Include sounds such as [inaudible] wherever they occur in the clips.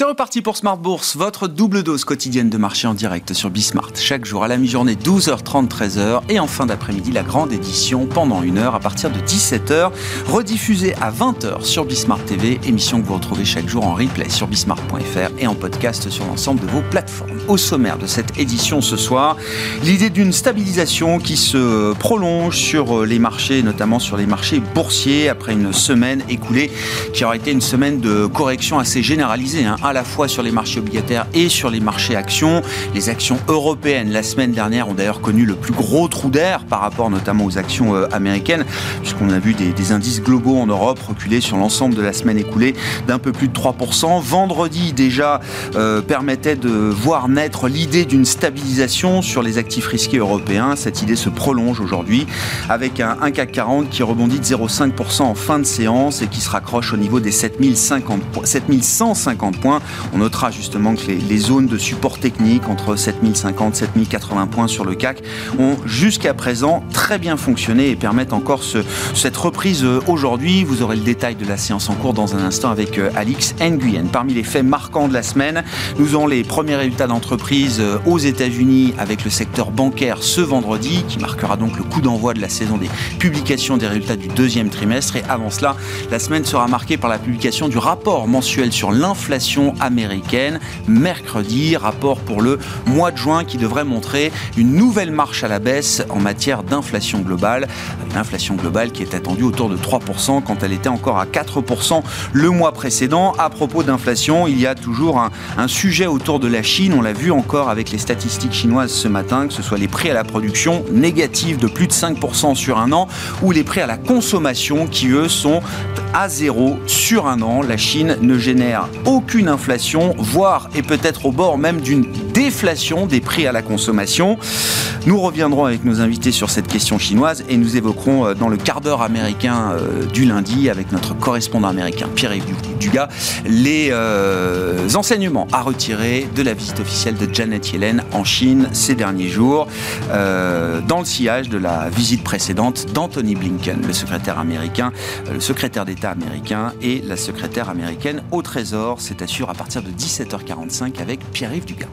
C'est reparti pour Smart Bourse, votre double dose quotidienne de marché en direct sur Bismart. Chaque jour à la mi-journée, 12h30, 13h. Et en fin d'après-midi, la grande édition pendant une heure à partir de 17h. Rediffusée à 20h sur Bismart TV. Émission que vous retrouvez chaque jour en replay sur bismart.fr et en podcast sur l'ensemble de vos plateformes. Au sommaire de cette édition ce soir, l'idée d'une stabilisation qui se prolonge sur les marchés, notamment sur les marchés boursiers, après une semaine écoulée qui aura été une semaine de correction assez généralisée. Hein à la fois sur les marchés obligataires et sur les marchés actions. Les actions européennes, la semaine dernière, ont d'ailleurs connu le plus gros trou d'air par rapport notamment aux actions euh, américaines, puisqu'on a vu des, indices globaux en Europe reculer sur l'ensemble de la semaine écoulée d'un peu plus de 3%. Vendredi, déjà, euh, permettait de voir naître l'idée d'une stabilisation sur les actifs risqués européens. Cette idée se prolonge aujourd'hui avec un, un, CAC 40 qui rebondit de 0,5% en fin de séance et qui se raccroche au niveau des 7050, 7150 points on notera justement que les, zones de support technique entre 7050 7080 points sur le CAC ont jusqu'à présent très bien fonctionné et permettent encore cette reprise euh, aujourd'hui. Vous aurez le détail de la séance en cours dans un instant avec euh, Alix Nguyen. Parmi les faits marquants de la semaine, nous avons les premiers résultats d'entreprise euh, aux États-Unis avec le secteur bancaire ce vendredi qui marquera donc le coup d'envoi de la saison des publications des résultats du deuxième trimestre. Et avant cela, la semaine sera marquée par la publication du rapport mensuel sur l'inflation américaine. Mercredi, rapport pour le mois de juin qui devrait montrer une nouvelle marche à la baisse en matière d'inflation globale. L'inflation globale qui est attendue autour de 3% quand elle était encore à 4% le mois précédent. À propos d'inflation, il y a toujours un, un sujet autour de la Chine. On l'a vu encore avec les statistiques chinoises ce matin, que ce soit les prix à la production négatifs de plus de 5% sur un an ou les prix à la consommation qui eux sont à zéro sur un an. La Chine ne génère aucune inflation, voire et peut-être au bord même d'une déflation des prix à la consommation. Nous reviendrons avec nos invités sur cette question chinoise et nous évoquerons euh, dans le quart d'heure américain euh, du lundi avec notre correspondant américain Pierre-Yves Dugas les euh, enseignements à retirer de la visite officielle de Janet Yellen en Chine ces derniers jours dans le sillage de la visite précédente d'Anthony Blinken, le secrétaire américain, le secrétaire d'État américain et la secrétaire américaine au Trésor. C'est assuré à partir de 17h45 avec Pierre-Yves Dugas.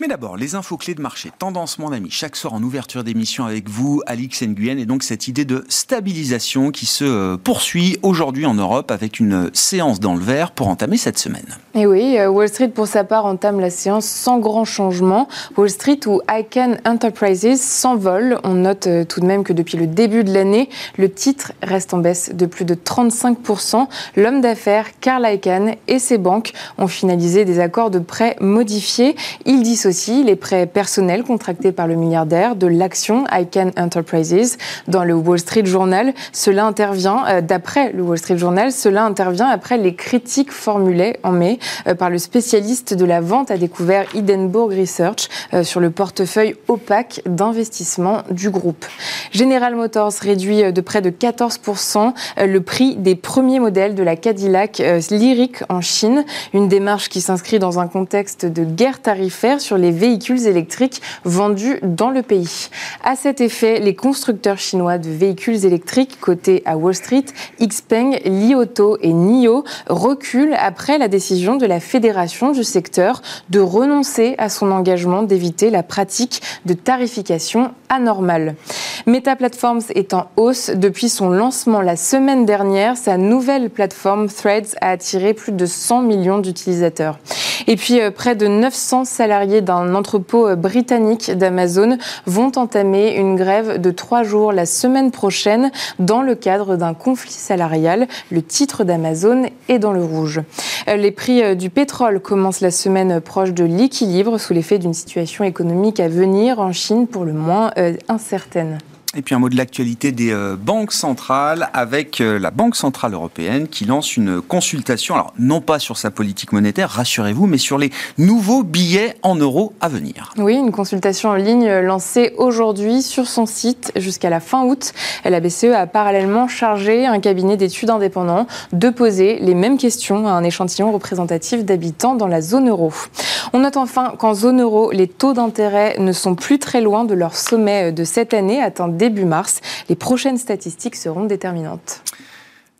Me d'abord, les infos clés de marché. Tendance, mon ami, chaque soir en ouverture d'émission avec vous, Alix Nguyen, et donc cette idée de stabilisation qui se euh, poursuit aujourd'hui en Europe avec une séance dans le vert pour entamer cette semaine. Et oui, euh, Wall Street, pour sa part, entame la séance sans grand changement. Wall Street ou Icahn Enterprises s'envole. On note euh, tout de même que depuis le début de l'année, le titre reste en baisse de plus de 35%. L'homme d'affaires Carl Icahn et ses banques ont finalisé des accords de prêt modifiés. Il les prêts personnels contractés par le milliardaire de l'action ICANN Enterprises dans le Wall Street Journal. Cela intervient, euh, d'après le Wall Street Journal, cela intervient après les critiques formulées en mai euh, par le spécialiste de la vente à découvert Hindenburg Research euh, sur le portefeuille opaque d'investissement du groupe. General Motors réduit de près de 14% le prix des premiers modèles de la Cadillac Lyric en Chine, une démarche qui s'inscrit dans un contexte de guerre tarifaire sur les véhicules électriques vendus dans le pays. À cet effet, les constructeurs chinois de véhicules électriques cotés à Wall Street, Xpeng, Li Auto et NIO, reculent après la décision de la fédération du secteur de renoncer à son engagement d'éviter la pratique de tarification anormale. Meta Platforms est en hausse depuis son lancement la semaine dernière. Sa nouvelle plateforme Threads a attiré plus de 100 millions d'utilisateurs. Et puis, euh, près de 900 salariés d'un entrepôt euh, britannique d'Amazon vont entamer une grève de trois jours la semaine prochaine dans le cadre d'un conflit salarial. Le titre d'Amazon est dans le rouge. Euh, les prix du pétrole commencent la semaine proche de l'équilibre sous l'effet d'une situation économique à venir en Chine pour le moins incertaine. Et puis un mot de l'actualité des euh, banques centrales avec euh, la Banque Centrale Européenne qui lance une consultation, alors non pas sur sa politique monétaire, rassurez-vous, mais sur les nouveaux billets en euros à venir. Oui, une consultation en ligne lancée aujourd'hui sur son site jusqu'à la fin août. La BCE a parallèlement chargé un cabinet d'études indépendant de poser les mêmes questions à un échantillon représentatif d'habitants dans la zone euro. On note enfin qu'en zone euro, les taux d'intérêt ne sont plus très loin de leur sommet de cette année, atteint début mars. Les prochaines statistiques seront déterminantes.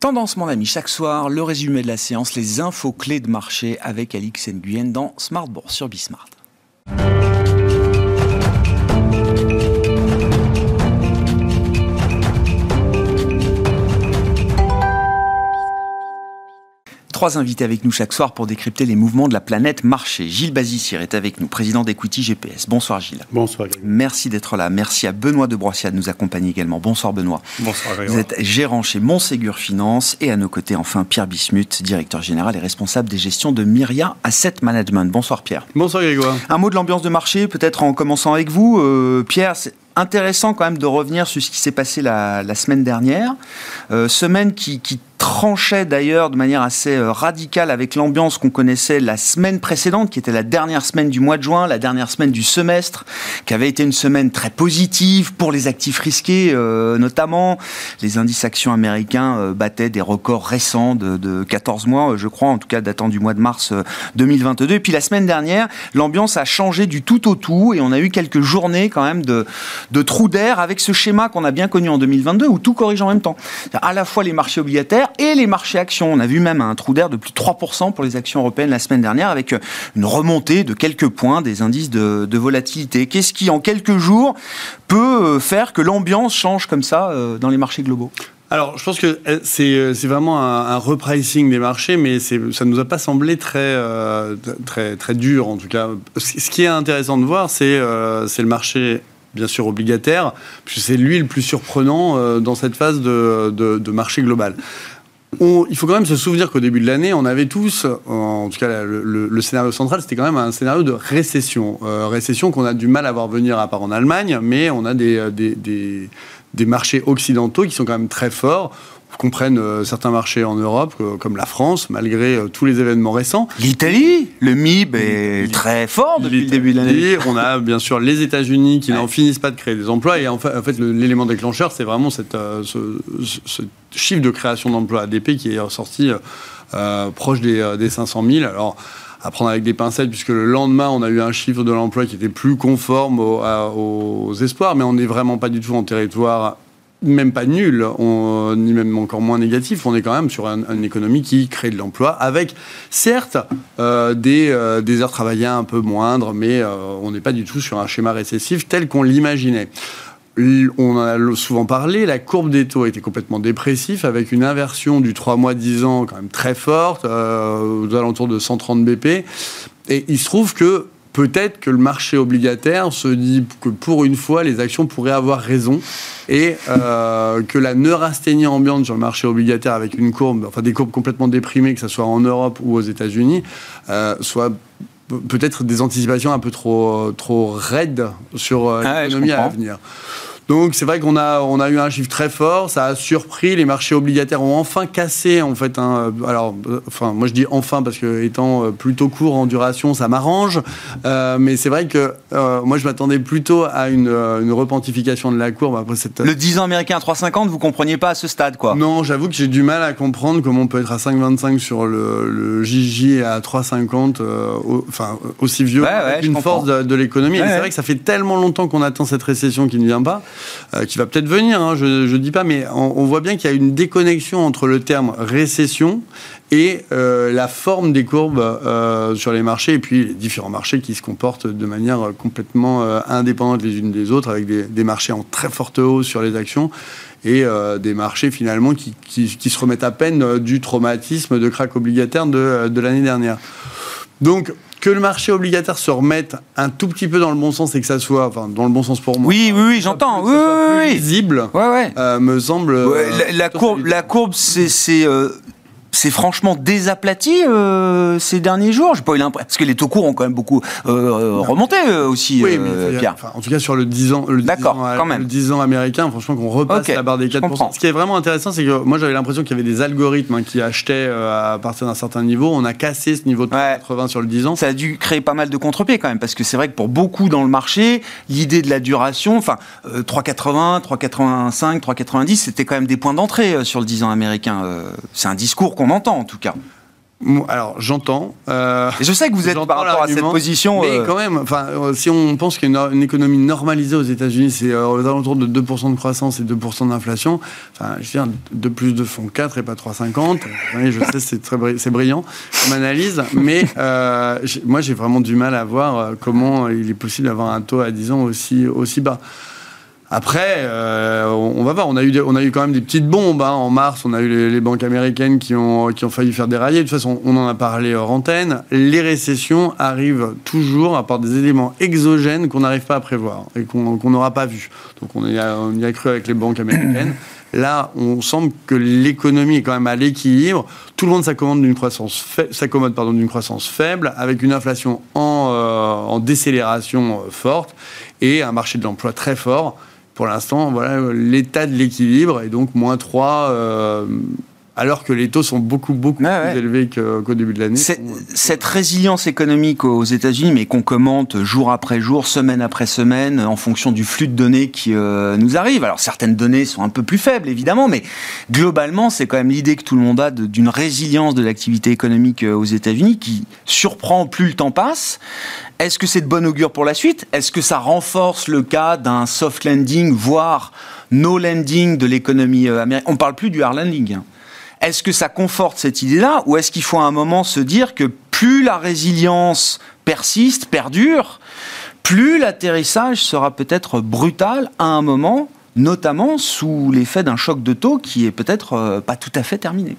Tendance, mon ami, chaque soir, le résumé de la séance, les infos clés de marché avec Alix Nguyen dans Smart Bourse sur Bismart. Trois invités avec nous chaque soir pour décrypter les mouvements de la planète marché. Gilles Bazissir est avec nous, président d'Equity GPS. Bonsoir Gilles. Bonsoir. Merci d'être là. Merci à Benoît de Broissia de nous accompagner également. Bonsoir Benoît. Bonsoir. Vous êtes gérant chez Montségur Finance et à nos côtés enfin Pierre Bismuth, directeur général et responsable des gestions de Myria Asset Management. Bonsoir Pierre. Bonsoir Grégoire. Un mot de l'ambiance de marché, peut-être en commençant avec vous. Euh, Pierre, c'est intéressant quand même de revenir sur ce qui s'est passé la, semaine dernière. Euh, semaine qui, qui tranchait d'ailleurs de manière assez euh, radicale avec l'ambiance qu'on connaissait la semaine précédente, qui était la dernière semaine du mois de juin, la dernière semaine du semestre, qui avait été une semaine très positive pour les actifs risqués, euh, notamment. Les indices actions américains euh, battaient des records récents de, de, 14 mois, je crois, en tout cas datant du mois de mars 2022. Et puis la semaine dernière, l'ambiance a changé du tout au tout et on a eu quelques journées quand même de, de trous d'air avec ce schéma qu'on a bien connu en 2022 où tout corrige en même temps. À la fois les marchés obligataires et les marchés actions. On a vu même un trou d'air de plus de 3% pour les actions européennes la semaine dernière avec une remontée de quelques points des indices de, volatilité. Qu'est-ce qui, en quelques jours, peut euh, faire que l'ambiance change comme ça euh, dans les marchés globaux? Alors, je pense que euh, c'est vraiment un, repricing des marchés, mais ça ne nous a pas semblé très, très, très dur, en tout cas. Ce qui est intéressant de voir, c'est le marché bien sûr obligataire, puisque c'est lui le plus surprenant dans cette phase de marché global il faut quand même se souvenir qu'au début de l'année, on avait tous, en tout cas le, scénario central, c'était quand même un scénario de récession. Euh, récession qu'on a du mal à voir venir à part en Allemagne, mais on a des, euh, marchés occidentaux qui sont quand même très forts comprennent euh, certains marchés en Europe, euh, comme la France, malgré euh, tous les événements récents. L'Italie, le MIB est très fort depuis le début de l'année. On a bien sûr les États-Unis qui n'en finissent pas de créer des emplois. Et en fait, en fait l'élément déclencheur, c'est vraiment cette, ce, chiffre de création d'emplois ADP qui est sorti proche des, des 500 000. Alors, à prendre avec des pincettes, puisque le lendemain, on a eu un chiffre de l'emploi qui était plus conforme aux, aux espoirs, mais on n'est vraiment pas du tout en territoire même pas nul, ni même encore moins négatif. On est quand même sur une économie qui crée de l'emploi, avec certes euh, des, euh, des, heures travaillées un peu moindres, mais euh, on n'est pas du tout sur un schéma récessif tel qu'on l'imaginait. On en a souvent parlé, la courbe des taux était complètement dépressive, avec une inversion du 3 mois 10 ans quand même très forte, aux alentours de 130 BP. Et il se trouve que peut-être que le marché obligataire se dit que pour une fois, les actions pourraient avoir raison et euh, que la neurasthénie ambiante sur le marché obligataire avec une courbe, enfin des courbes complètement déprimées, que ce soit en Europe ou aux États-Unis, euh, soit peut-être des anticipations un peu trop, trop raides sur euh, ah l'économie à venir. Donc c'est vrai qu'on a, on a eu un chiffre très fort, ça a surpris, les marchés obligataires ont enfin cassé en fait. Hein, alors, enfin moi je dis enfin parce que étant euh, plutôt court en duration, ça m'arrange. Euh, mais c'est vrai que euh, moi je m'attendais plutôt à une, une, repentification de la courbe après cette. Le 10 ans américain à 3,50, vous compreniez pas à ce stade quoi Non, j'avoue que j'ai du mal à comprendre comment on peut être à 5,25 sur le, le JJ à 3,50, enfin aussi vieux, ouais, une force de, l'économie. c'est vrai que ça fait tellement longtemps qu'on attend cette récession qui ne vient pas. Euh, qui va peut-être venir, hein, je ne dis pas, mais on, voit bien qu'il y a une déconnexion entre le terme récession et euh, la forme des courbes euh, sur les marchés, et puis les différents marchés qui se comportent de manière complètement indépendante les unes des autres, avec des, marchés en très forte hausse sur les actions et des marchés finalement qui, se remettent à peine du traumatisme de crack obligataire de, de l'année dernière. Donc que le marché obligataire se remette un tout petit peu dans le bon sens et que ça soit, enfin, dans le bon sens pour moi. Oui, oui, oui, j'entends. Oui, oui, visible. Ouais, ouais. Euh, me semble. la, euh, courbe, la courbe, c'est, euh, c'est franchement désaplati euh, ces derniers jours. J'ai pas eu l'impression parce que les taux courts ont quand même beaucoup euh, euh, remonté aussi. Oui, mais Pierre. en tout cas sur le 10 ans, le 10 ans, quand même. Le 10 ans américain, franchement, qu'on repasse la barre des 4%. Ce qui est vraiment intéressant, c'est que moi j'avais l'impression qu'il y avait des algorithmes hein, qui achetaient à partir d'un certain niveau. On a cassé ce niveau de 80 sur le 10 ans. Ça a dû créer pas mal de contre-pieds quand même, parce que c'est vrai que pour beaucoup dans le marché, l'idée de la duration, enfin 3,80, 3,85, 3,90, c'était quand même des points d'entrée sur le 10 ans américain. c'est un discours qu'on entend en tout cas. Alors j'entends. Euh, je sais que vous êtes par rapport à cette position. Mais euh, quand même, enfin, euh, si on pense qu'il y a une, économie normalisée aux États-Unis, c'est aux alentours de 2% de croissance et 2% d'inflation. Enfin, je veux dire, 2 plus 2 font 4 et pas 3,50. Oui, je sais, c'est très c'est brillant comme analyse, mais moi j'ai vraiment du mal à voir comment il est possible d'avoir un taux à 10 ans aussi aussi bas. Après, euh, on va voir. On a eu, on a eu quand même des petites bombes. Hein. En mars, on a eu les, banques américaines qui ont, qui ont failli faire dérailler. De toute façon, on en a parlé hors antenne. Les récessions arrivent toujours à part des éléments exogènes qu'on n'arrive pas à prévoir et qu'on n'aura pas vu. Donc, on y, a, on y a cru avec les banques américaines. [clears throat] Là, on semble que l'économie est quand même à l'équilibre. Tout le monde s'accommode d'une croissance, s'accommode pardon d'une croissance faible, avec une inflation en, euh, en décélération euh, forte et un marché de l'emploi très fort pour l'instant, voilà l'état de l'équilibre est donc moins 3 euh, alors que les taux sont beaucoup, beaucoup plus élevés qu'au début de l'année. Cette résilience économique aux États-Unis, mais qu'on commente jour après jour, semaine après semaine, en fonction du flux de données qui euh, nous arrive. Alors certaines données sont un peu plus faibles, évidemment, mais globalement, c'est quand même l'idée que tout le monde a d'une résilience de l'activité économique euh, aux États-Unis qui surprend plus le temps passe. Est-ce que c'est de bon augure pour la suite? Est-ce que ça renforce le cas d'un soft landing, voire no landing de l'économie euh, américaine? On ne parle plus du hard landing. Est-ce que ça conforte cette idée-là ou est-ce qu'il faut à un moment se dire que plus la résilience persiste, perdure, plus l'atterrissage sera peut-être brutal à un moment, notamment sous l'effet d'un choc de taux qui est peut-être euh, pas tout à fait terminé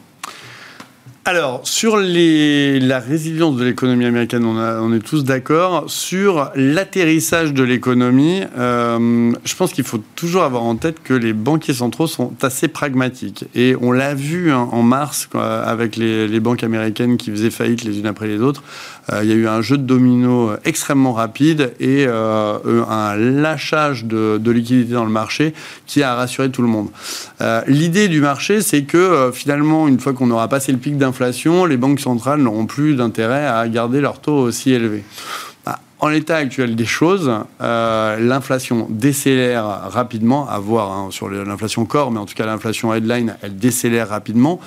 alors, sur la résilience de l'économie américaine, on, est tous d'accord. Sur l'atterrissage de l'économie, euh, je pense qu'il faut toujours avoir en tête que les banquiers centraux sont assez pragmatiques. Et on l'a vu hein, en mars avec les, banques américaines qui faisaient faillite les unes après les autres. Euh, il y a eu un jeu de domino extrêmement rapide et euh, un lâchage de, de liquidités dans le marché qui a rassuré tout le monde. L'idée du marché, c'est que finalement, une fois qu'on aura passé le pic d'inflation, les banques centrales n'auront plus d'intérêt à garder leur taux aussi élevé. Bah, en l'état actuel des choses, euh, l'inflation décélère rapidement, à voir hein, sur l'inflation corps, mais en tout cas l'inflation headline, elle décélère rapidement.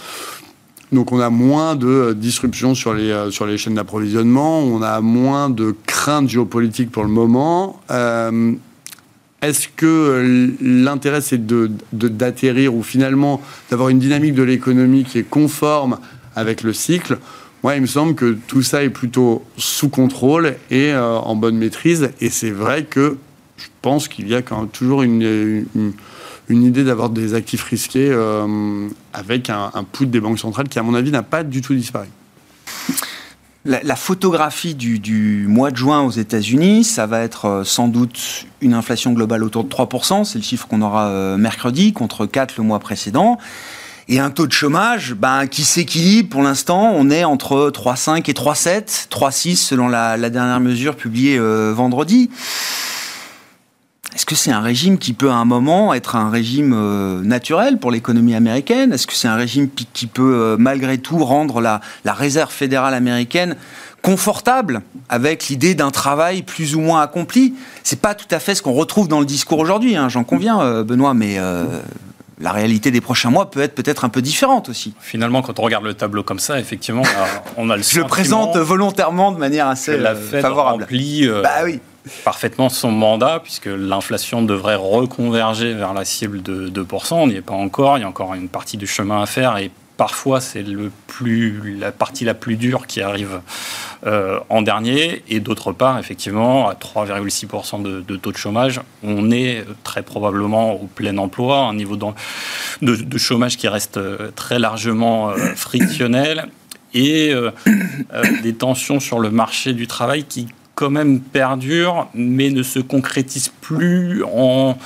Donc on a moins de disruptions sur les, euh, sur les chaînes d'approvisionnement, on a moins de craintes géopolitiques pour le moment. Euh, est-ce que l'intérêt c'est d'atterrir ou finalement d'avoir une dynamique de l'économie qui est conforme avec le cycle. Moi, il me semble que tout ça est plutôt sous contrôle et euh, en bonne maîtrise. Et c'est vrai que je pense qu'il y a quand même toujours une, idée d'avoir des actifs risqués euh, avec un, un des banques centrales qui, à mon avis, n'a pas du tout disparu. La, photographie du, du, mois de juin aux États-Unis, ça va être euh, sans doute une inflation globale autour de 3%, c'est le chiffre qu'on aura mercredi, contre 4 le mois précédent et un taux de chômage ben, qui s'équilibre pour l'instant. On est entre 3,5 et 3,7, 3,6 selon la, dernière mesure publiée euh, vendredi. Est-ce que c'est un régime qui peut à un moment être un régime euh, naturel pour l'économie américaine? Est-ce que c'est un régime qui peut euh, malgré tout rendre la, réserve fédérale américaine confortable avec l'idée d'un travail plus ou moins accompli? C'est pas tout à fait ce qu'on retrouve dans le discours aujourd'hui, hein, j'en conviens, Benoît, mais la réalité des prochains mois peut être peut-être un peu différente aussi. Finalement, quand on regarde le tableau comme ça, effectivement, on a le Je le présente volontairement de manière assez la euh, Fed favorable. Remplit, euh, bah oui. parfaitement son mandat, puisque l'inflation devrait reconverger vers la cible de 2%. On n'y est pas encore, il y a encore une partie du chemin à faire, et parfois c'est la partie la plus dure qui arrive euh, en dernier. Et d'autre part, effectivement, à 3,6% de, taux de chômage, on est très probablement au plein emploi, un niveau de, de chômage qui reste euh, très largement euh, frictionnel et des tensions sur le marché du travail qui quand même perdure, mais ne se concrétise plus en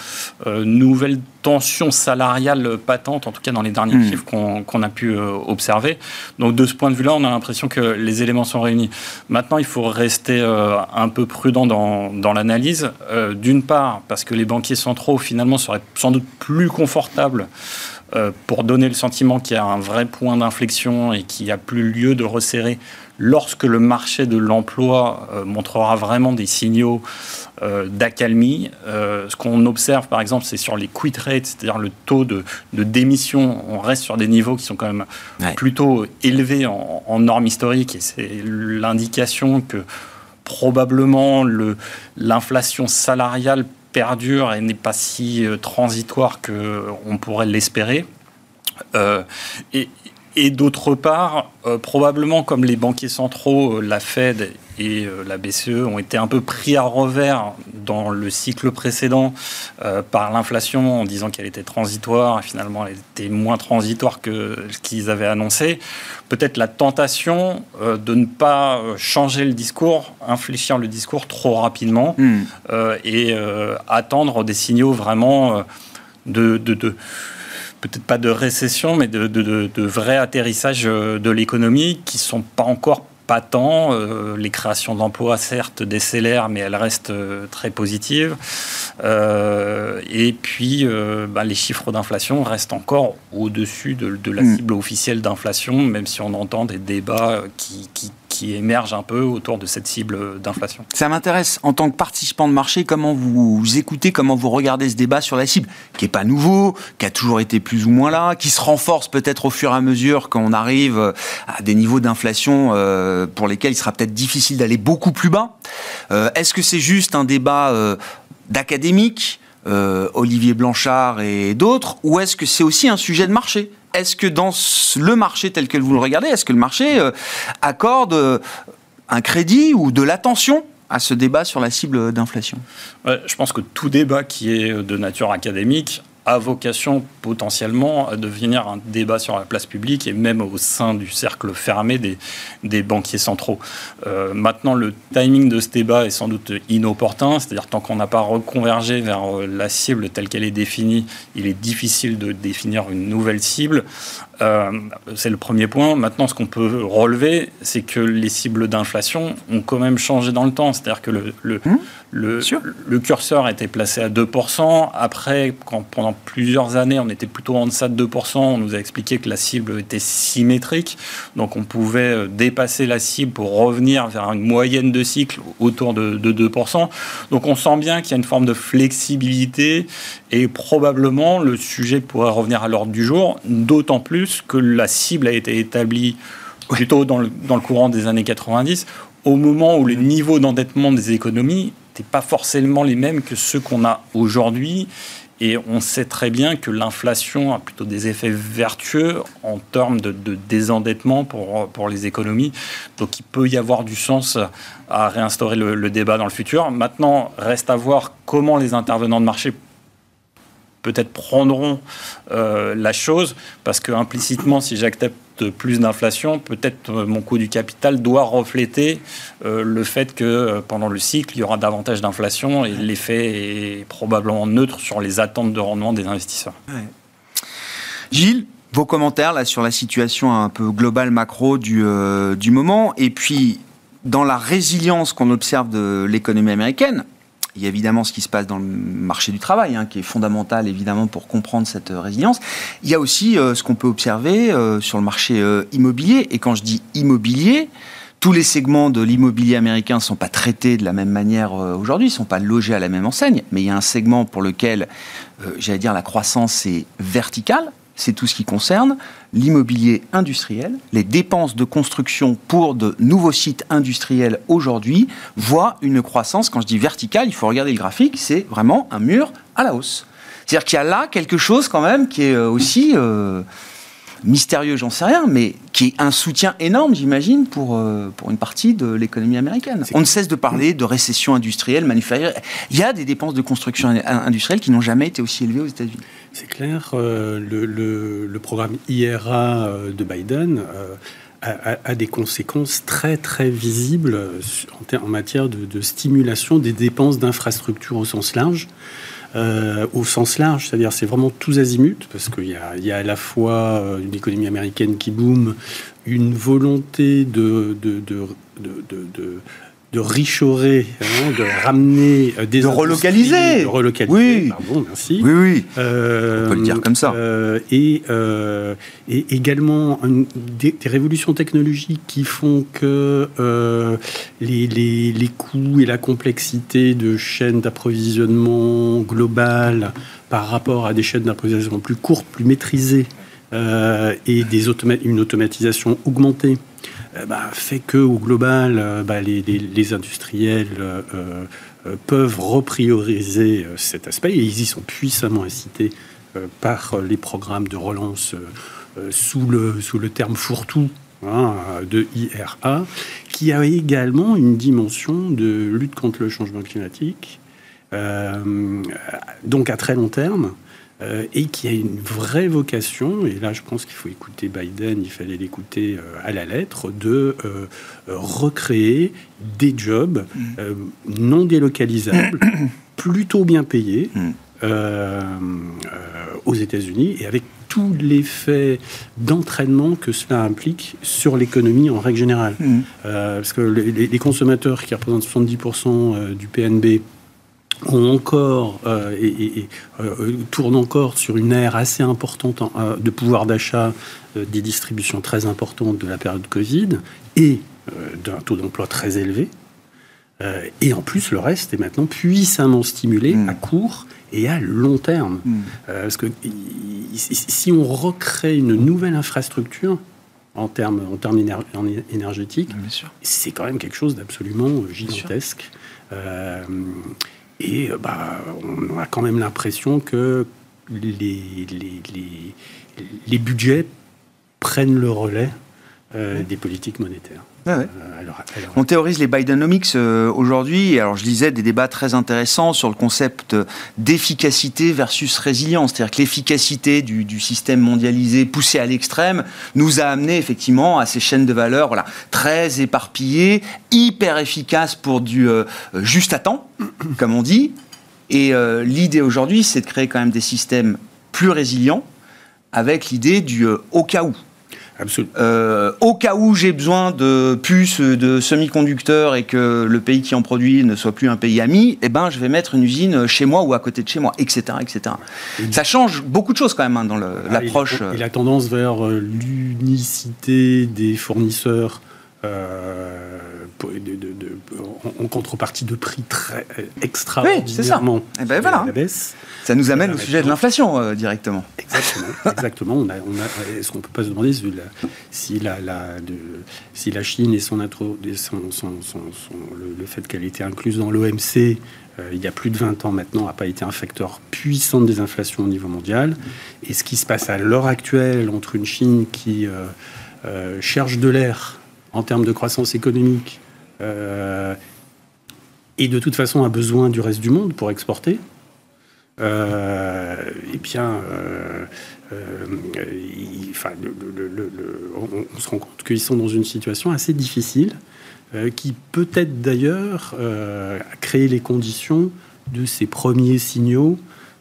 euh, nouvelles tensions salariales patentes, en tout cas dans les derniers hmm. chiffres qu'on a pu euh, observer. Donc de ce point de vue-là, on a l'impression que les éléments sont réunis. Maintenant, il faut rester euh, un peu prudent dans, dans l'analyse. D'une part, parce que les banquiers centraux, finalement, seraient sans doute plus confortables pour donner le sentiment qu'il y a un vrai point d'inflexion et qu'il n'y a plus lieu de resserrer lorsque le marché de l'emploi euh, montrera vraiment des signaux euh, d'accalmie. Euh, ce qu'on observe, par exemple, c'est sur les quit rates, c'est-à-dire le taux de, démission. On reste sur des niveaux qui sont quand même plutôt élevés en, en normes historiques, et c'est l'indication que probablement l'inflation salariale perdure et n'est pas si transitoire qu'on pourrait l'espérer. et, et d'autre part, euh, probablement comme les banquiers centraux, euh, la Fed et euh, la BCE ont été un peu pris à revers dans le cycle précédent par l'inflation en disant qu'elle était transitoire et finalement elle était moins transitoire que ce qu'ils avaient annoncé. Peut-être la tentation de ne pas changer le discours, infléchir le discours trop rapidement hmm. et attendre des signaux vraiment de, de, de peut-être pas de récession, mais de, de, de, vrais atterrissages euh, de l'économie qui sont pas encore pas tant. Euh, les créations d'emplois, certes, décélèrent, mais elles restent euh, très positives. et puis, bah, les chiffres d'inflation restent encore au-dessus de, la hmm. cible officielle d'inflation, même si on entend des débats qui, qui, qui émerge un peu autour de cette cible d'inflation. Ça m'intéresse, en tant que participant de marché, comment vous écoutez, comment vous regardez ce débat sur la cible, qui n'est pas nouveau, qui a toujours été plus ou moins là, qui se renforce peut-être au fur et à mesure qu'on arrive à des niveaux d'inflation euh, pour lesquels il sera peut-être difficile d'aller beaucoup plus bas. Euh, est-ce que c'est juste un débat euh, d'académique Olivier Blanchard et d'autres, ou est-ce que c'est aussi un sujet de marché? Est-ce que dans le marché tel que vous le regardez, est-ce que le marché euh, accorde euh, un crédit ou de l'attention à ce débat sur la cible d'inflation? Je pense que tout débat qui est de nature académique a vocation potentiellement à devenir un débat sur la place publique et même au sein du cercle fermé des, des banquiers centraux. Euh, maintenant, le timing de ce débat est sans doute inopportun, c'est-à-dire tant qu'on n'a pas reconvergé vers euh, la cible telle qu'elle est définie, il est difficile de définir une nouvelle cible. Euh, c'est le premier point. Maintenant, ce qu'on peut relever, c'est que les cibles d'inflation ont quand même changé dans le temps. C'est-à-dire que le, le, mmh. le, le, curseur était placé à 2%. Après, quand pendant plusieurs années, on était plutôt en deçà de 2%, on nous a expliqué que la cible était symétrique. Donc, on pouvait euh, dépasser la cible pour revenir vers une moyenne de cycle autour de, de 2%. Donc, on sent bien qu'il y a une forme de flexibilité et probablement le sujet pourrait revenir à l'ordre du jour, d'autant plus que la cible a été établie plutôt dans le, dans le courant des années 90, au moment où les niveaux d'endettement des économies n'étaient pas forcément les mêmes que ceux qu'on a aujourd'hui. Et on sait très bien que l'inflation a plutôt des effets vertueux en termes de, désendettement pour, pour les économies. Donc il peut y avoir du sens à réinstaurer le, le débat dans le futur. Maintenant, reste à voir comment les intervenants de marché peut-être prendront euh, la chose, parce que implicitement, si j'accepte plus d'inflation, peut-être euh, mon coût du capital doit refléter euh, le fait que pendant le cycle, il y aura davantage d'inflation et l'effet est probablement neutre sur les attentes de rendement des investisseurs. Gilles, vos commentaires là sur la situation un peu globale macro du, du moment, et puis dans la résilience qu'on observe de l'économie américaine, il y a évidemment ce qui se passe dans le marché du travail, hein, qui est fondamental évidemment pour comprendre cette euh, résilience. Il y a aussi euh, ce qu'on peut observer euh, sur le marché immobilier. Et quand je dis immobilier, tous les segments de l'immobilier américain ne sont pas traités de la même manière aujourd'hui, ne sont pas logés à la même enseigne, mais il y a un segment pour lequel, j'allais dire, la croissance est verticale, c'est tout ce qui concerne l'immobilier industriel. Les dépenses de construction pour de nouveaux sites industriels aujourd'hui voient une croissance, quand je dis verticale, il faut regarder le graphique, c'est vraiment un mur à la hausse. C'est-à-dire qu'il y a là quelque chose quand même qui est euh, aussi... Euh, mystérieux, j'en sais rien, mais qui est un soutien énorme, j'imagine, pour, euh, pour une partie de l'économie américaine. On ne cesse de parler de récession industrielle, manufacturière. Il y a des dépenses de construction industrielle qui n'ont jamais été aussi élevées aux États-Unis. C'est clair. Euh, le, programme IRA euh, de Biden a, des conséquences très très visibles en, matière de, stimulation des dépenses d'infrastructures au sens large. Euh, au sens large, c'est-à-dire c'est vraiment tous azimuts, parce qu'il y, y a, à la fois euh, une économie américaine qui boom, une volonté de, de, de richorer, hein, de ramener euh, des de relocaliser, de relocaliser. Oui, pardon, merci. Oui, oui. Euh, On peut le dire comme ça. Euh, et, et, également des, révolutions technologiques qui font que les, les, les, coûts et la complexité de chaînes d'approvisionnement globales par rapport à des chaînes d'approvisionnement plus courtes, plus maîtrisées, et des une automatisation augmentée bah, fait que au global, euh, bah, les, industriels euh, peuvent reprioriser cet aspect et ils y sont puissamment incités par les programmes de relance sous, le, sous le terme fourre-tout hein, de IRA, qui a également une dimension de lutte contre le changement climatique, donc à très long terme, euh, et qui a une vraie vocation, et là je pense qu'il faut écouter Biden, il fallait l'écouter euh, à la lettre, de euh, recréer des jobs mm. non délocalisables, [coughs] plutôt bien payés mm. aux États-Unis, et avec tout l'effet d'entraînement que cela implique sur l'économie en règle générale. Mm. parce que les, les, consommateurs qui représentent 70% du PNB ont encore euh, et, euh, tournent encore sur une ère assez importante euh, de pouvoir d'achat, des distributions très importantes de la période Covid et d'un taux d'emploi très élevé. et en plus, le reste est maintenant puissamment stimulé mm. à court et à long terme. Mm. parce que si on recrée une nouvelle infrastructure, en termes, en termes énergétiques, c'est quand même quelque chose d'absolument gigantesque. Et euh, bah, on a quand même l'impression que les, budgets prennent le relais euh, des politiques monétaires. Ah euh, on théorise les Bidenomics aujourd'hui. Alors, je lisais des débats très intéressants sur le concept d'efficacité versus résilience. C'est-à-dire que l'efficacité du, du, système mondialisé poussé à l'extrême nous a amené effectivement à ces chaînes de valeur voilà, très éparpillées, hyper efficaces pour du juste à temps, [coughs] comme on dit. Et l'idée aujourd'hui, c'est de créer quand même des systèmes plus résilients avec l'idée du au cas où. Euh, au cas où j'ai besoin de puces, de semi-conducteurs et que le pays qui en produit ne soit plus un pays ami, eh ben, je vais mettre une usine chez moi ou à côté de chez moi, etc. etc. Ça change beaucoup de choses quand même hein, dans ah, l'approche. Et, la tendance vers euh, l'unicité des fournisseurs euh, en, contrepartie de prix très extraordinairement oui, ça. Ben voilà. baisse. Ça nous amène au sujet de l'inflation euh, directement. Exactement. [laughs] exactement. On a, on Est-ce qu'on peut pas se demander si la, la, de, si la Chine et son, intro, son, son, son, le, fait qu'elle ait été incluse dans l'OMC euh, il y a plus de 20 ans maintenant n'a pas été un facteur puissant de désinflation au niveau mondial. Et ce qui se passe à l'heure actuelle entre une Chine qui euh, cherche de l'air en termes de croissance économique et de toute façon a besoin du reste du monde pour exporter, euh, eh bien, euh, euh, enfin, on, se rend compte qu'ils sont dans une situation assez difficile, qui peut-être d'ailleurs a créé les conditions de ces premiers signaux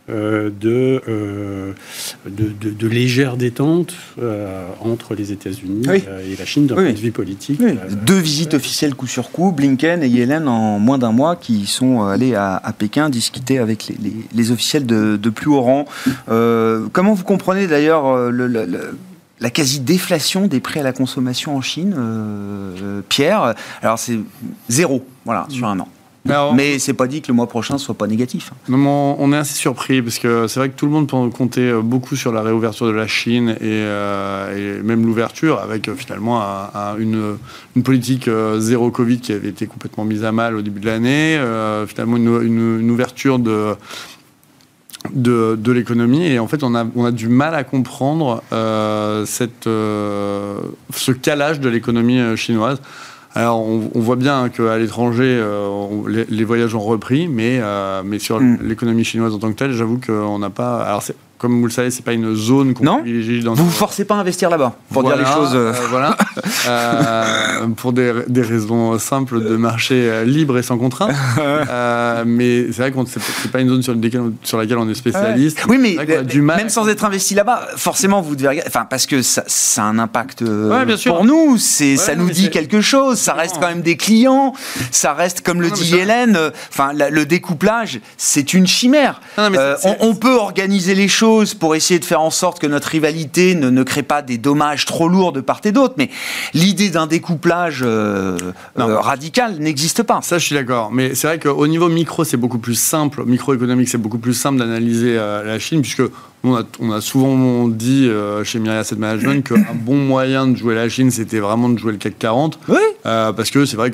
euh, euh, de, de, de, légère détente euh, entre les États-Unis et la Chine d'un point de vue politique. Deux visites officielles coup sur coup, Blinken et Yellen en moins d'un mois qui sont allés à, Pékin discuter avec les, les, officiels de, plus haut rang. comment vous comprenez d'ailleurs la quasi-déflation des prix à la consommation en Chine, Pierre? Alors c'est zéro, voilà, sur un an. Mais c'est pas dit que le mois prochain soit pas négatif. on est assez surpris parce que c'est vrai que tout le monde comptait euh, beaucoup sur la réouverture de la Chine et, euh, même l'ouverture avec euh, finalement une, politique zéro Covid qui avait été complètement mise à mal au début de l'année, finalement une, ouverture de de, l'économie et en fait on a, on a du mal à comprendre cette, ce calage de l'économie chinoise. Alors, on, voit bien qu'à l'étranger, euh, les, voyages ont repris, mais, euh, mais sur mm. l'économie chinoise en tant que telle, j'avoue qu'on n'a pas. Alors, comme vous le savez, c'est pas une zone qu'on Non. privilégie dans Vous ce- forcez pas à investir là-bas, pour dire les choses. euh, voilà. [laughs] Euh, pour des, des raisons simples de marché euh, libre et sans contrainte. Euh, mais c'est vrai qu'on c'est pas une zone sur, laquelle on- sur laquelle on est spécialiste. Oui, mais du mal. même sans être investi là-bas, forcément, vous devez regarder. Enfin, parce que ça, ça a un impact Ouais, bien sûr. pour nous. C'est, ça nous dit quelque chose. Ça reste quand même des clients. Ça reste, comme le Non, dit Hélène, enfin, le découplage, c'est une chimère. Non, on peut organiser les choses pour essayer de faire en sorte que notre rivalité ne, ne crée pas des dommages trop lourds de part et d'autre. Mais l'idée d'un découplage euh, euh, radical n'existe pas. Ça, je suis d'accord. Mais c'est vrai qu'au niveau micro, c'est beaucoup plus simple. Microéconomique, c'est beaucoup plus simple d'analyser euh, la Chine, puisque on a, on a souvent dit euh, chez Myriad Asset Management qu'un bon moyen de jouer la Chine, c'était vraiment de jouer le CAC 40. Oui. Euh, parce que c'est vrai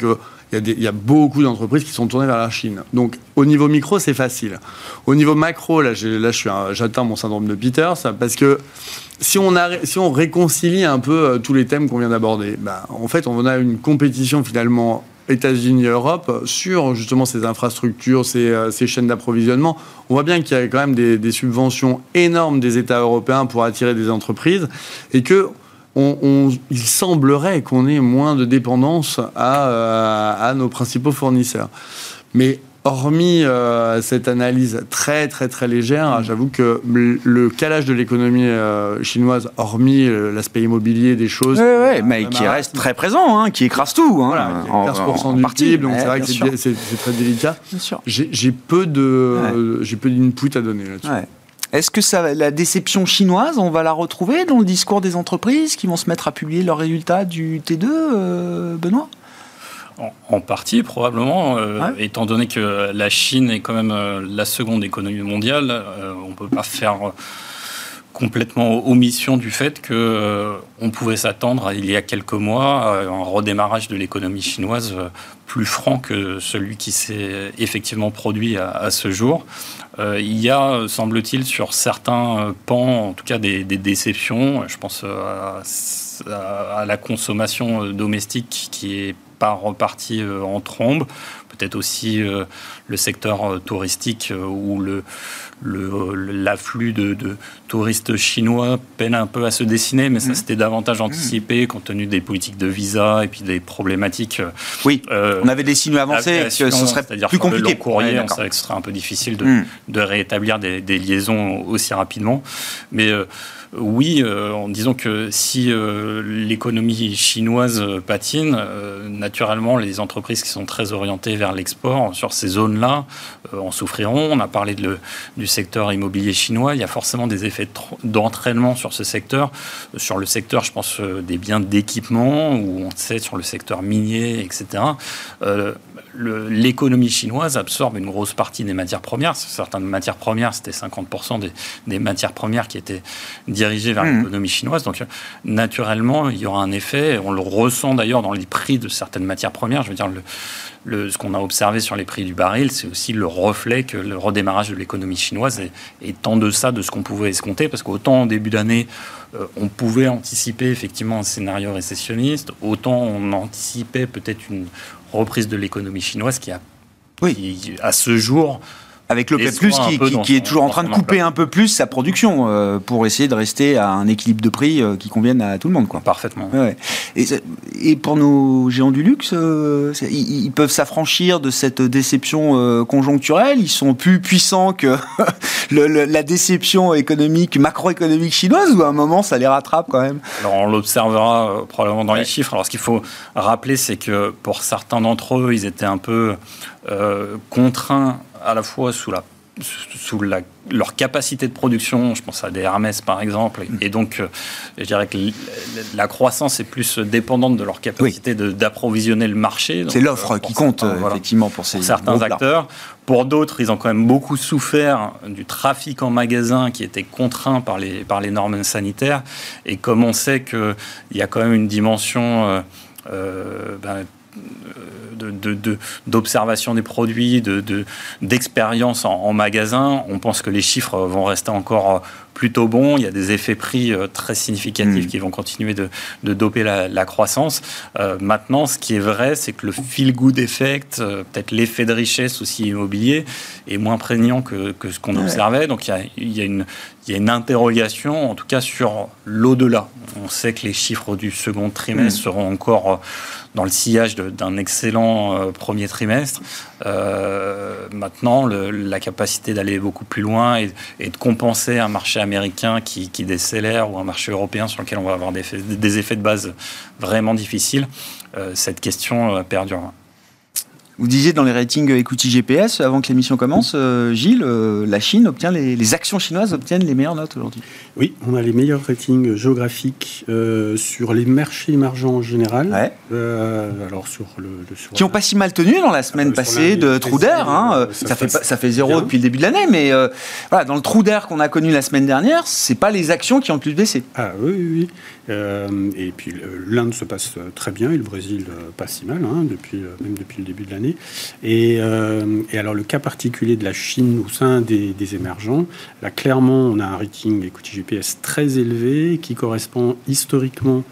il y a beaucoup d'entreprises qui sont tournées vers la Chine. Donc, au niveau micro, c'est facile. Au niveau macro, là, j'atteins mon syndrome de Peter, parce que si on, a, si on réconcilie un peu euh, tous les thèmes qu'on vient d'aborder, bah, en fait, on a une compétition finalement États-Unis Europe sur justement ces infrastructures, ces, euh, ces chaînes d'approvisionnement. On voit bien qu'il y a quand même des, des subventions énormes des États européens pour attirer des entreprises et que on- on- il semblerait qu'on ait moins de dépendance à, euh, à nos principaux fournisseurs. Mais hormis euh, cette analyse très très très légère, j'avoue que le calage de l'économie euh, chinoise, hormis euh, l'aspect immobilier des choses, ouais, euh, mais qui reste très présent, hein, qui écrase tout. Hein, voilà, est en- 15% en du partie. Donc Ouais, c'est vrai que c'est très délicat. J'ai peu de j'ai peu d'input à donner là-dessus. Ouais. Est-ce que ça, la déception chinoise, on va la retrouver dans le discours des entreprises qui vont se mettre à publier leurs résultats du T2, euh, Benoît? En, partie, probablement, euh, Ouais. étant donné que la Chine est quand même euh, la seconde économie mondiale, euh, on ne peut pas faire complètement omission du fait que euh, on pouvait s'attendre, il y a quelques mois, à un redémarrage de l'économie chinoise euh, plus franc que celui qui s'est effectivement produit à, ce jour. Euh, il y a, semble-t-il, sur certains pans, en tout cas des, déceptions. Je pense à, la consommation domestique qui est pas repartie en trombe. Peut-être aussi euh, le secteur euh, touristique euh, où le, le- l'afflux de, de touristes chinois peine un peu à se dessiner, mais ça Mhm. c'était davantage anticipé compte tenu des politiques de visa et puis des problématiques. Oui, euh, on avait des signaux avancés ce serait c'est-à-dire plus le compliqué. long courrier, Ouais, on savait que ce serait un peu difficile de, Hmm. de rétablir des, des liaisons aussi rapidement. Mais euh, oui, euh, en disant que si l'économie chinoise patine, naturellement, les entreprises qui sont très orientées l'export sur ces zones-là euh, en souffriront. On a parlé du secteur immobilier chinois. Il y a forcément des effets de tr- d'entraînement sur ce secteur. Sur le secteur, je pense, euh, des biens d'équipement, ou on sait sur le secteur minier, etc. l'économie chinoise absorbe une grosse partie des matières premières. Certaines matières premières, c'était 50% des, des matières premières qui étaient dirigées vers Mhm. l'économie chinoise. Donc, naturellement, il y aura un effet. On le ressent d'ailleurs dans les prix de certaines matières premières. Je veux dire, le, le- ce qu'on a observé sur les prix du baril, c'est aussi le reflet que le redémarrage de l'économie chinoise est, est en deçà de ce qu'on pouvait escompter. Parce qu'autant en début d'année, euh, on pouvait anticiper effectivement un scénario récessionniste, autant on anticipait peut-être une reprise de l'économie chinoise qui a, Oui. qui, à ce jour, Avec l'OPEP+, qui, qui- est toujours en train de couper un peu plus sa production euh, pour essayer de rester à un équilibre de prix euh, qui convienne à tout le monde. Quoi. parfaitement. Ouais. Et, pour nos géants du luxe, euh, ils, ils peuvent s'affranchir de cette déception conjoncturelle. Ils sont plus puissants que [laughs] le- le- la déception économique, macroéconomique chinoise, ou à un moment ça les rattrape quand même. Alors on l'observera probablement dans les chiffres. Alors ce qu'il faut rappeler, c'est que pour certains d'entre eux, ils étaient un peu contraints à la fois sous la sous la, leur capacité de production, je pense à des Hermès par exemple, et, et donc euh, je dirais que la croissance est plus dépendante de leur capacité d'approvisionner le marché. C'est l'offre euh, qui compte certains, voilà effectivement pour ces pour certains acteurs. Pour d'autres, ils ont quand même beaucoup souffert du trafic en magasin qui était contraint par les, par les normes sanitaires. Et comme on sait qu'il y a quand même une dimension euh, euh, d'observation des produits, de- de- d'expérience en, en magasin, on pense que les chiffres vont rester encore plutôt bon. Il y a des effets prix très significatifs mm. qui vont continuer de, doper la, croissance. maintenant, ce qui est vrai, c'est que le feel-good effect, peut-être l'effet de richesse aussi immobilier, est moins prégnant que, ce qu'on observait. Donc il il y a une il y a une interrogation, en tout cas, sur l'au-delà. On sait que les chiffres du second trimestre mm. seront encore euh, dans le sillage d'un excellent euh, premier trimestre. Euh, maintenant, la capacité d'aller beaucoup plus loin et, de compenser un marché américain qui, décélère ou un marché européen sur lequel on va avoir des, effets de base vraiment difficiles, cette question perdurera. Vous disiez dans les ratings equity GPS, avant que l'émission commence, euh, Gilles, euh, la Chine obtient les, actions chinoises obtiennent les meilleures notes aujourd'hui. Oui, on a les meilleurs ratings géographiques euh, sur les marchés émergents en général. alors sur le, qui n'ont pas si mal tenu dans la semaine passée de trou d'air. Hein, ça, fait ça fait zéro depuis le début de l'année, mais voilà, dans le trou d'air qu'on a connu la semaine dernière, c'est pas les actions qui ont le plus baissé. Ah oui, oui. oui. Et puis l'Inde se passe très bien et le Brésil pas si mal, hein, depuis, même depuis le début de l'année. Et, alors le cas particulier de la Chine au sein des, émergents, là clairement on a un rating écoutez GPS très élevé qui correspond historiquement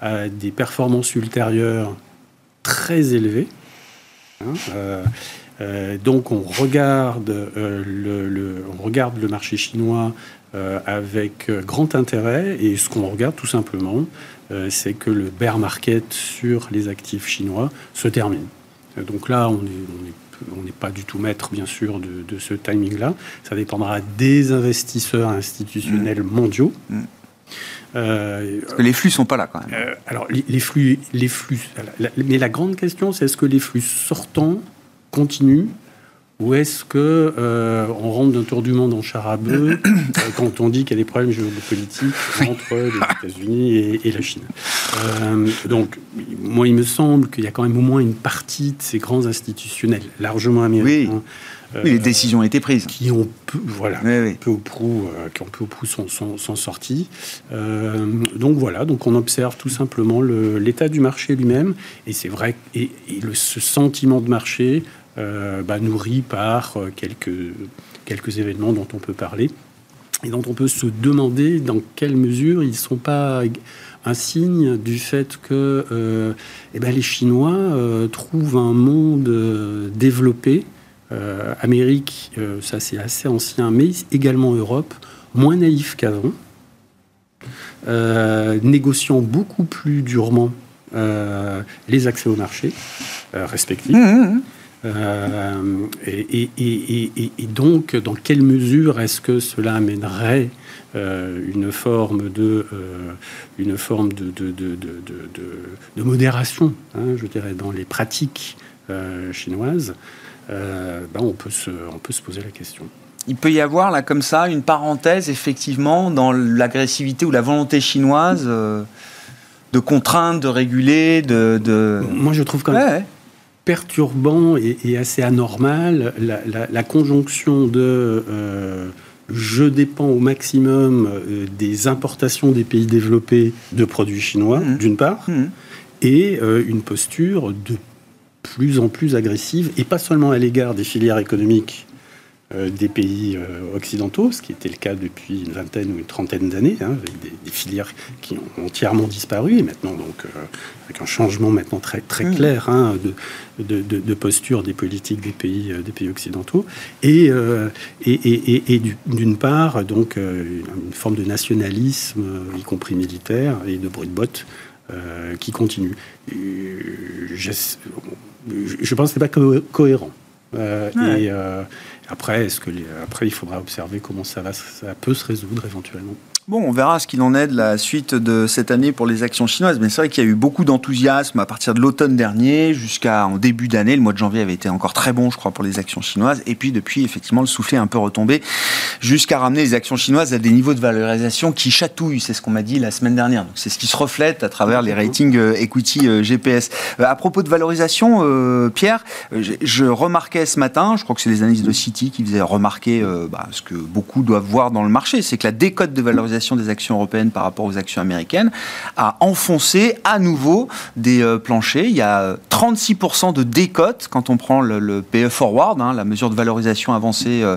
à des performances ultérieures très élevées. Hein, donc on regarde, le, on regarde le marché chinois euh, avec euh, grand intérêt. Et ce qu'on regarde tout simplement, euh, c'est que le bear market sur les actifs chinois se termine. Donc là, on n'est pas du tout maître, bien sûr, de, ce timing-là. Ça dépendra des investisseurs institutionnels mmh. mondiaux. Mmh. Parce que les flux sont pas là quand même. alors les, flux, les flux. mais la grande question, c'est est-ce que les flux sortants continuent ou est-ce que euh, on rentre d'un tour du monde en char à bœuf euh, quand on dit qu'il y a des problèmes géopolitiques entre les États-Unis et, la Chine? Euh, Donc, moi, il me semble qu'il y a quand même au moins une partie de ces grands institutionnels, largement américains, oui. les décisions ont été prises. Qui ont peu, voilà, peu au prou, qui ont peu au prou sont, sont, sortis. donc voilà, donc on observe tout simplement l'état du marché lui-même, et c'est vrai, et, et le, ce sentiment de marché euh, bah, nourri par euh, quelques, quelques événements dont on peut parler et dont on peut se demander dans quelle mesure ils ne sont pas un signe du fait que euh, eh ben les Chinois trouvent un monde développé, Amérique, ça c'est assez ancien, mais également Europe, moins naïf qu'avant, négociant beaucoup plus durement les accès au marché respectifs. Mmh, mmh, mmh. Euh, et, donc, dans quelle mesure est-ce que cela amènerait euh, une forme de, euh, une forme de, de, de, modération, hein, je dirais, dans les pratiques chinoises ben on, peut se, on peut se poser la question. Il peut y avoir là comme ça une parenthèse effectivement dans l'agressivité ou la volonté chinoise de contraindre, de réguler, de, Moi je trouve quand même perturbant et, assez anormal la, conjonction de euh, je dépends au maximum euh, des importations des pays développés de produits chinois, mmh. d'une part, mmh. et euh, une posture de plus en plus agressive, et pas seulement à l'égard des filières économiques des pays euh, occidentaux, ce qui était le cas depuis une vingtaine ou une trentaine d'années, hein, avec des, filières qui ont entièrement disparu, et maintenant donc euh, avec un changement maintenant très très mmh. clair hein, de, de, posture des politiques des pays des pays occidentaux, et et, et, d'une part donc une forme de nationalisme, y compris militaire, et de bruit de bottes qui continue. Je, je pense que c'est pas cohérent. Et après, après, il faudra observer comment ça va, ça peut se résoudre éventuellement. Bon, on verra ce qu'il en est de la suite de cette année pour les actions chinoises. Mais c'est vrai qu'il y a eu beaucoup d'enthousiasme à partir de l'automne dernier jusqu'à en début d'année. Le mois de janvier avait été encore très bon, je crois, pour les actions chinoises. Et puis depuis, effectivement, le soufflet est un peu retombé jusqu'à ramener les actions chinoises à des niveaux de valorisation qui chatouillent. C'est ce qu'on m'a dit la semaine dernière. Donc c'est ce qui se reflète à travers les ratings euh, equity euh, GPS. Euh, à propos de valorisation, Pierre, je remarquais ce matin, je crois que c'est les analyses de City qui faisaient remarquer bah, ce que beaucoup doivent voir dans le marché, c'est que la décote de valorisation des actions européennes par rapport aux actions américaines, a enfoncé à nouveau des euh, planchers. Il y a 36% de décote quand on prend le, PE Forward, hein, la mesure de valorisation avancée euh,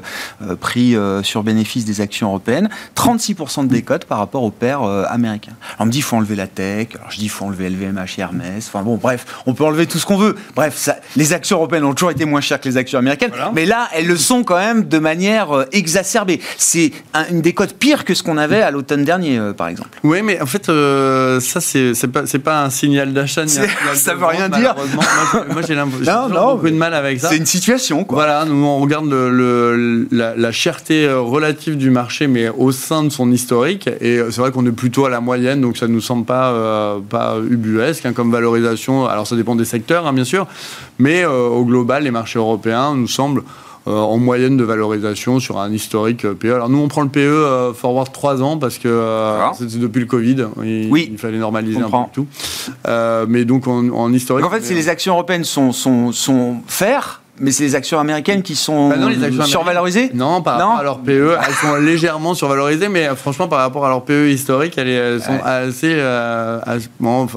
prix sur bénéfice des actions européennes. 36% de décote par rapport aux paires américains. Alors on me dit il faut enlever la tech, alors je dis il faut enlever LVMH et Hermès. Enfin bon, bref, on peut enlever tout ce qu'on veut. Bref, ça, les actions européennes ont toujours été moins chères que les actions américaines, mais là elles le sont quand même de manière exacerbée. C'est une décote pire que ce qu'on avait à l'automne dernier, euh, par exemple. Oui, mais en fait, euh, ça, c'est pas, pas un signal d'achat. Ça veut rien dire. Moi, j'ai [laughs] beaucoup de mal avec ça. C'est une situation, quoi. Voilà, nous, on regarde le, la, cherté euh, relative du marché, mais au sein de son historique. Et c'est vrai qu'on est plutôt à la moyenne, donc ça ne nous semble pas, pas ubuesque hein, comme valorisation. Alors, ça dépend des secteurs, hein, bien sûr. Mais au global, les marchés européens nous semblent en moyenne de valorisation sur un historique euh, PE. Alors nous, on prend le PE euh, forward 3 ans parce que c'est depuis le Covid. Il, oui, il fallait normaliser un peu tout. mais donc en, historique. en fait, si les actions européennes sont, sont, sont faire, mais c'est les actions américaines qui sont bah survalorisées? Non, par rapport à leur PE, elles sont légèrement survalorisées, mais franchement, par rapport à leur PE historique, elles, sont assez. bon,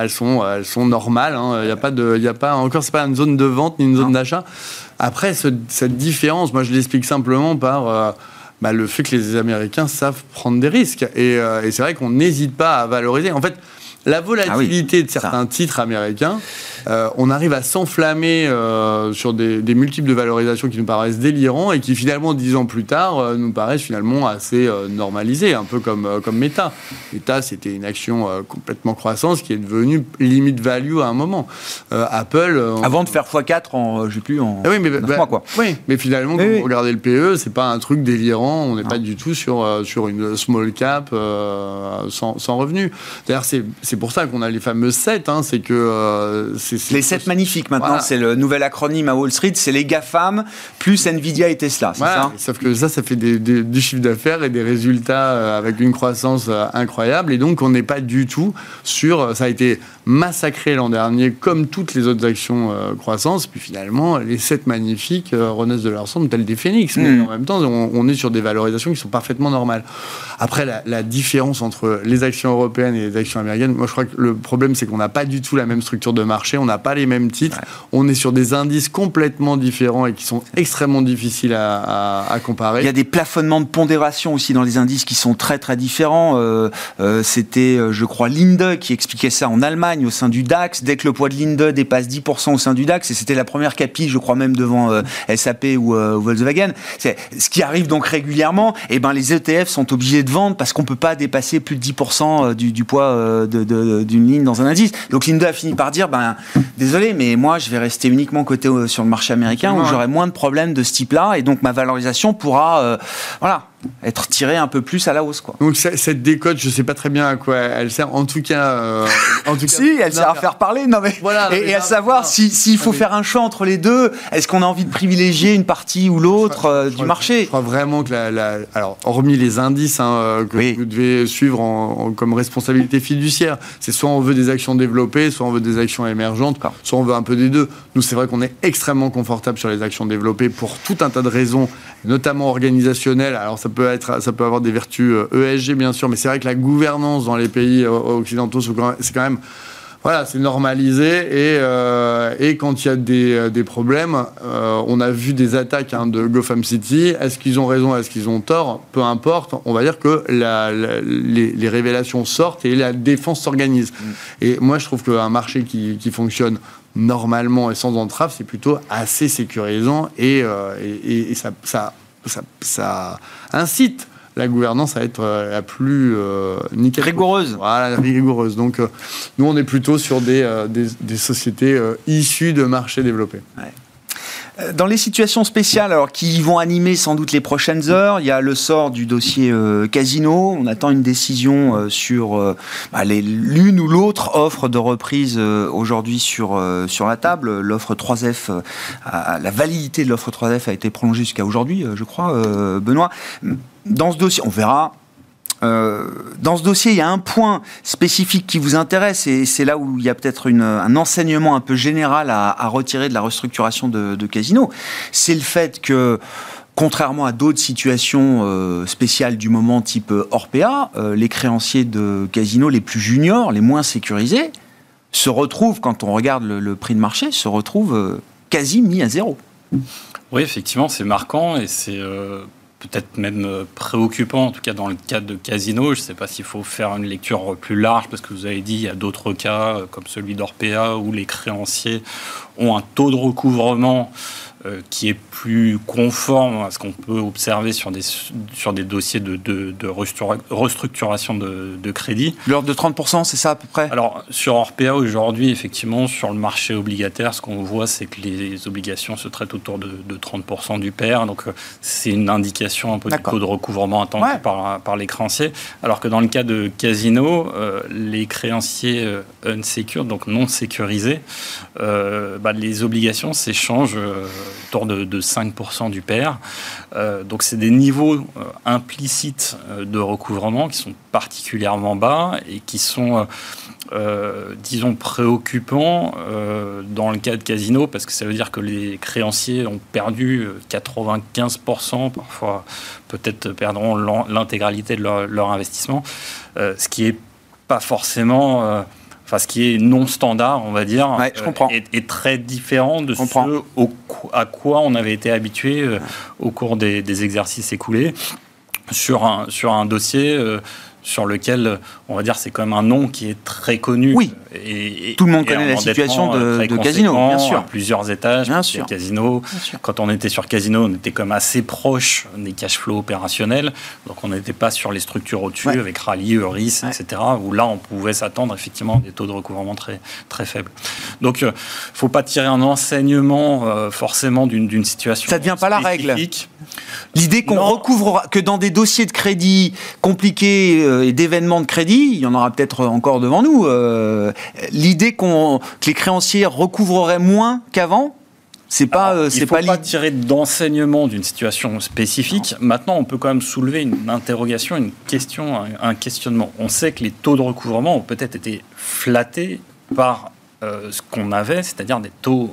elles, sont, elles sont normales. Hein. Il n'y a pas de. Y a pas, encore, c'est pas une zone de vente ni une zone d'achat. Après, cette différence, moi je l'explique simplement par euh, bah, le fait que les Américains savent prendre des risques. Et, euh, et c'est vrai qu'on n'hésite pas à valoriser. En fait, la volatilité de certains titres américains, euh, on arrive à s'enflammer euh, sur des, multiples de valorisation qui nous paraissent délirants et qui finalement, dix ans plus tard, euh, nous paraissent finalement assez normalisés, un peu comme, comme Meta. Meta, c'était une action complètement croissance qui est devenue limite value à un moment. Apple... Avant de faire x4 en, je sais plus, en ah oui, mais, bah, mois, quoi. Oui, mais finalement, quand vous regardez le PE, c'est pas un truc délirant, on n'est pas du tout sur, sur une small cap sans, sans revenu. D'ailleurs, c'est c'est pour ça qu'on a les fameux 7. Hein, c'est que euh, les 7 magnifiques maintenant. C'est le nouvel acronyme à Wall Street. C'est les GAFAM plus Nvidia et Tesla. Ça? sauf que ça, ça fait des, du chiffre d'affaires et des résultats euh, avec une croissance euh, incroyable. Et donc, on n'est pas du tout sur. Ça a été massacré l'an dernier, comme toutes les autres actions croissance. Puis finalement, les 7 magnifiques renaissent de leur cendre, telles des phénix. Mais hmm. en même temps, on, est sur des valorisations qui sont parfaitement normales. Après, la, la différence entre les actions européennes et les actions américaines, moi, je crois que le problème, c'est qu'on n'a pas du tout la même structure de marché, on n'a pas les mêmes titres, on est sur des indices complètement différents et qui sont extrêmement difficiles à, comparer. Il y a des plafonnements de pondération aussi dans les indices qui sont très très différents. Euh, euh, c'était, euh, je crois, Linde qui expliquait ça en Allemagne au sein du DAX. Dès que le poids de Linde dépasse 10% au sein du DAX, et c'était la première capi, je crois même devant SAP ou Volkswagen, c'est ce qui arrive donc régulièrement. Et eh ben les ETF sont obligés de vendre parce qu'on peut pas dépasser plus de 10% du, du poids de d'une ligne dans un indice. Donc Linda a fini par dire, ben désolé, mais moi je vais rester uniquement côté euh, sur le marché américain où j'aurai moins de problèmes de ce type-là et donc ma valorisation pourra, euh, voilà, être tirée un peu plus à la hausse. Quoi. Donc cette décote, je sais pas très bien à quoi elle sert. En tout cas, euh, en tout [laughs] cas si, elle sert à faire parler. Non mais voilà, et, à savoir s'il faut faire un choix entre les deux. Est-ce qu'on a envie de privilégier une partie ou l'autre du marché? Je crois vraiment que la, alors hormis les indices hein, que vous devez suivre en, comme responsabilité fiduciaire, c'est soit on veut des actions développées, soit on veut des actions émergentes, soit on veut un peu des deux. Nous, c'est vrai qu'on est extrêmement confortable sur les actions développées pour tout un tas de raisons, notamment organisationnelles. Alors ça peut être, ça peut avoir des vertus ESG euh, bien sûr, mais c'est vrai que la gouvernance dans les pays euh, occidentaux, c'est quand même voilà, c'est normalisé et, euh, et, quand il y a des, des problèmes, on a vu des attaques hein, de Gotham City. Est-ce qu'ils ont raison, est-ce qu'ils ont tort? Peu importe. On va dire que la, les, les, révélations sortent et la défense s'organise. Mm. Et moi, je trouve qu'un marché qui, qui, fonctionne normalement et sans entrave, c'est plutôt assez sécurisant et, et, et ça, ça ça, incite la gouvernance à être euh, la plus euh, rigoureuse. Voilà, rigoureuse. Donc, euh, nous, on est plutôt sur des, des, sociétés issues de marchés développés. Euh, dans les situations spéciales, alors qui vont animer sans doute les prochaines heures, il y a le sort du dossier euh, Casino. On attend une décision euh, sur bah, l'une ou l'autre offre de reprise aujourd'hui sur sur la table. L'offre 3F, la validité de l'offre 3F a été prolongée jusqu'à aujourd'hui, je crois, Benoît. Dans ce dossier, on verra euh, dans ce dossier, il y a un point spécifique qui vous intéresse, et c'est là où il y a peut-être un enseignement un peu général à, retirer de la restructuration de, Casino. C'est le fait que contrairement à d'autres situations euh, spéciales du moment type Orpea, les créanciers de casino les plus juniors, les moins sécurisés, se retrouvent, quand on regarde le, prix de marché, se retrouvent quasi mis à zéro. Oui, effectivement, c'est marquant et c'est peut-être même préoccupant, en tout cas dans le cadre de casino. Je ne sais pas s'il faut faire une lecture plus large, parce que vous avez dit, il y a d'autres cas, comme celui d'Orpea, où les créanciers ont un taux de recouvrement euh, qui est plus conforme à ce qu'on peut observer sur des, sur des dossiers de, de, restructuration de, de crédit. L'ordre de 30%, c'est ça à peu près? Alors, sur Orpea, aujourd'hui, effectivement, sur le marché obligataire, ce qu'on voit, c'est que les obligations se traitent autour de, 30% du pair. Donc, euh, c'est une indication un peu du taux de recouvrement attendu par, par les créanciers. Alors que dans le cas de Casino, euh, les créanciers unsecured, donc non sécurisés, bah, les obligations s'échangent autour de, 5% du pair. Euh, donc c'est des niveaux euh, implicites euh, de recouvrement qui sont particulièrement bas et qui sont, disons, préoccupants dans le cas de Casino parce que ça veut dire que les créanciers ont perdu 95%, parfois peut-être perdront l'intégralité de leur, leur investissement, ce qui est pas forcément enfin ce qui est non standard, on va dire, je comprends. Euh, est, très différent de ce à quoi on avait été habitué euh, au cours des, exercices écoulés sur un, sur un dossier. Sur lequel, on va dire, c'est quand même un nom qui est très connu. Oui. Et, Tout le monde connaît la situation de, Casino, bien sûr. plusieurs étages, bien sûr. Casino. Quand on était sur Casino, on était comme assez proche des cash flows opérationnels. Donc on n'était pas sur les structures au-dessus avec Rallye, Euris, etc. Où là, on pouvait s'attendre effectivement à des taux de recouvrement très, très faibles. Donc, il euh, ne faut pas tirer un enseignement euh, forcément d'une situation. Ça ne devient pas la règle. L'idée qu'on recouvre, que dans des dossiers de crédit compliqués, euh, et d'événements de crédit, il y en aura peut-être encore devant nous, euh, l'idée qu'on, que les créanciers recouvreraient moins qu'avant, c'est pas, euh, c'est pas, pas tirer d'enseignement d'une situation spécifique. Maintenant, on peut quand même soulever une interrogation, une question, un, questionnement. On sait que les taux de recouvrement ont peut-être été flattés par ce qu'on avait, c'est-à-dire des taux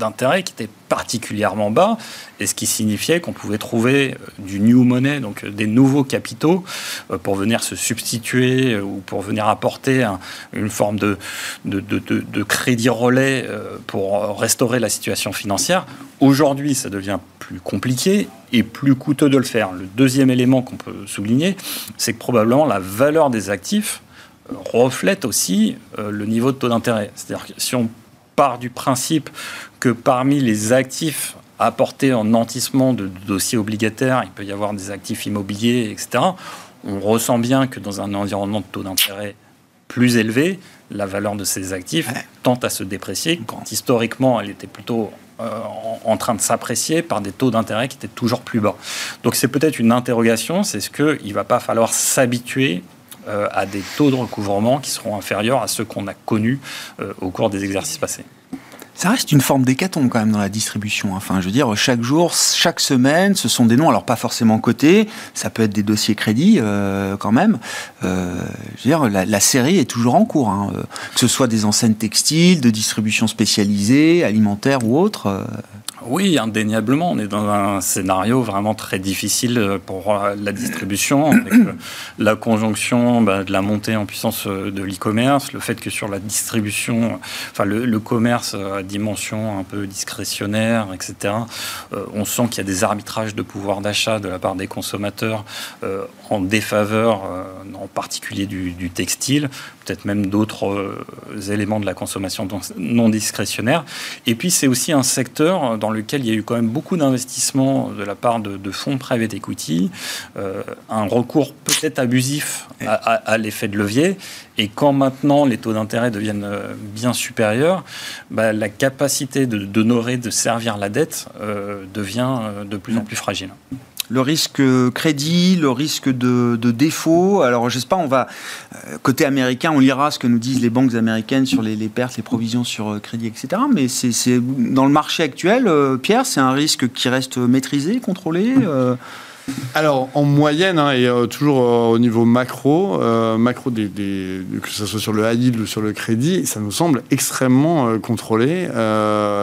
d'intérêt qui étaient particulièrement bas, et ce qui signifiait qu'on pouvait trouver euh, du new money, donc euh, des nouveaux capitaux, euh, pour venir se substituer ou pour venir apporter une forme de, de, de, crédit relais pour restaurer la situation financière. Aujourd'hui, ça devient plus compliqué et plus coûteux de le faire. Le deuxième élément qu'on peut souligner, c'est que probablement la valeur des actifs reflète aussi le niveau de taux d'intérêt. C'est-à-dire que si on part du principe que parmi les actifs apportés en nantissement de dossiers obligataires, il peut y avoir des actifs immobiliers, etc. On ressent bien que dans un environnement de taux d'intérêt plus élevé, la valeur de ces actifs tend à se déprécier, quand historiquement elle était plutôt euh, en, train de s'apprécier par des taux d'intérêt qui étaient toujours plus bas. Donc c'est peut-être une interrogation, c'est ce qu'il ne va pas falloir s'habituer euh, à des taux de recouvrement qui seront inférieurs à ceux qu'on a connus euh, au cours des exercices passés ça reste une forme d'hécatombe quand même dans la distribution. Enfin, je veux dire, chaque jour, chaque semaine, ce sont des noms, alors pas forcément cotés, ça peut être des dossiers crédits euh, quand même. je veux dire, la, série est toujours en cours, hein, que ce soit des enseignes textiles, de distribution spécialisée, alimentaire ou autre. Oui, indéniablement. On est dans un scénario vraiment très difficile euh, pour euh, la distribution, euh, la conjonction bah, de la montée en puissance de l'e-commerce, le fait que sur la distribution, enfin le, commerce à dimension un peu discrétionnaire, etc., on sent qu'il y a des arbitrages de pouvoir d'achat de la part des consommateurs en défaveur, en particulier du textile, peut-être même d'autres éléments de la consommation non discrétionnaire. Et puis c'est aussi un secteur dans lequel il y a eu quand même beaucoup d'investissements de la part de, fonds private equity, euh, un recours peut-être abusif à, l'effet de levier. Et quand maintenant les taux d'intérêt deviennent euh, bien supérieurs, bah, la capacité d'honorer, de, servir la dette euh, devient de plus en plus fragile le risque crédit, le risque de, défaut. Alors, je sais pas, on va euh, côté américain, on lira ce que nous disent les banques américaines sur les, pertes, les provisions sur euh, crédit, etc. Mais c'est dans le marché actuel, euh, Pierre, c'est un risque qui reste maîtrisé, contrôlé. Alors, en moyenne, hein, et toujours au niveau macro, macro que ce soit sur le high ou sur le crédit, ça nous semble extrêmement contrôlé.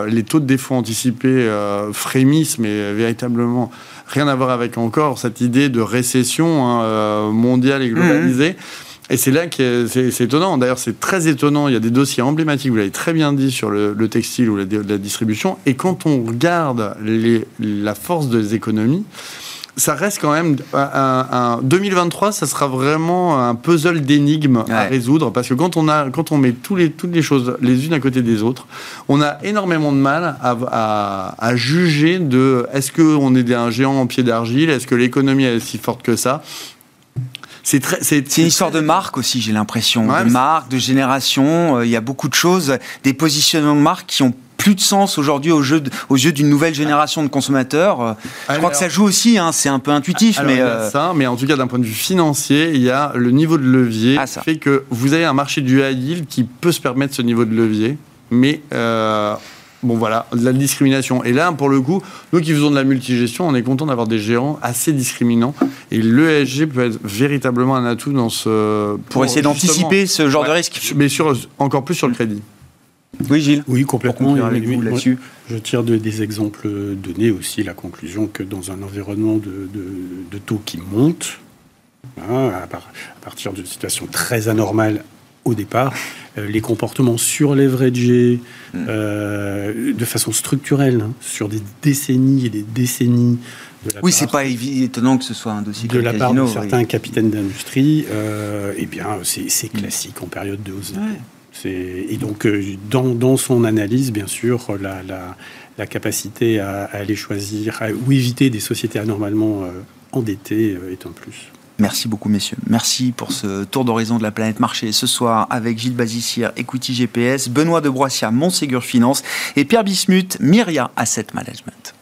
les taux de défaut anticipés frémissent, mais véritablement rien à voir avec encore cette idée de récession hein, mondiale et globalisée. Mmh. Et c'est là que c'est étonnant. D'ailleurs, c'est très étonnant. Il y a des dossiers emblématiques, vous l'avez très bien dit, sur le, textile ou la, la, distribution. Et quand on regarde les, la force des économies, ça reste quand même un, 2023, ça sera vraiment un puzzle d'énigmes à résoudre parce que quand on a, quand on met tous les, toutes les choses les unes à côté des autres, on a énormément de mal à, à, juger de est-ce qu'on est un géant en pied d'argile, est-ce que l'économie est si forte que ça. C'est c'est une histoire de marque aussi, j'ai l'impression, de marque, de génération. Euh, il y a beaucoup de choses, des positionnements de marque qui ont plus de sens aujourd'hui aux, yeux d'une nouvelle génération de consommateurs. Euh, je crois que ça joue aussi, hein, c'est un peu intuitif. mais euh, ça, mais en tout cas d'un point de vue financier, il y a le niveau de levier ah, qui fait que vous avez un marché du high yield qui peut se permettre ce niveau de levier, mais euh, bon voilà, de la discrimination. Et là, pour le coup, nous qui faisons de la multigestion, on est content d'avoir des gérants assez discriminants. Et l'ESG peut être véritablement un atout dans ce... Pour, essayer d'anticiper ce genre de risque. Mais sur, encore plus sur le crédit. Oui, Gilles. Oui, complètement. là-dessus. Je tire des exemples donnés aussi la conclusion que dans un environnement de, taux qui monte, hein, à, partir d'une situation très anormale au départ, euh, les comportements sur leveragés mm. euh, de façon structurelle hein, sur des décennies et des décennies. oui, c'est pas étonnant que ce soit un dossier de la part de certains capitaines d'industrie. Euh, eh bien, c'est classique en période de hausse. Et donc, euh, dans, son analyse, bien sûr, la, capacité à, aller choisir ou éviter des sociétés anormalement euh, endettées euh, est un plus. Merci beaucoup, messieurs. Merci pour ce tour d'horizon de la planète marché ce soir avec Gilles Bazissière, Equity GPS, Benoît de Broissia, Montségur Finance et Pierre Bismuth, Myria Asset Management.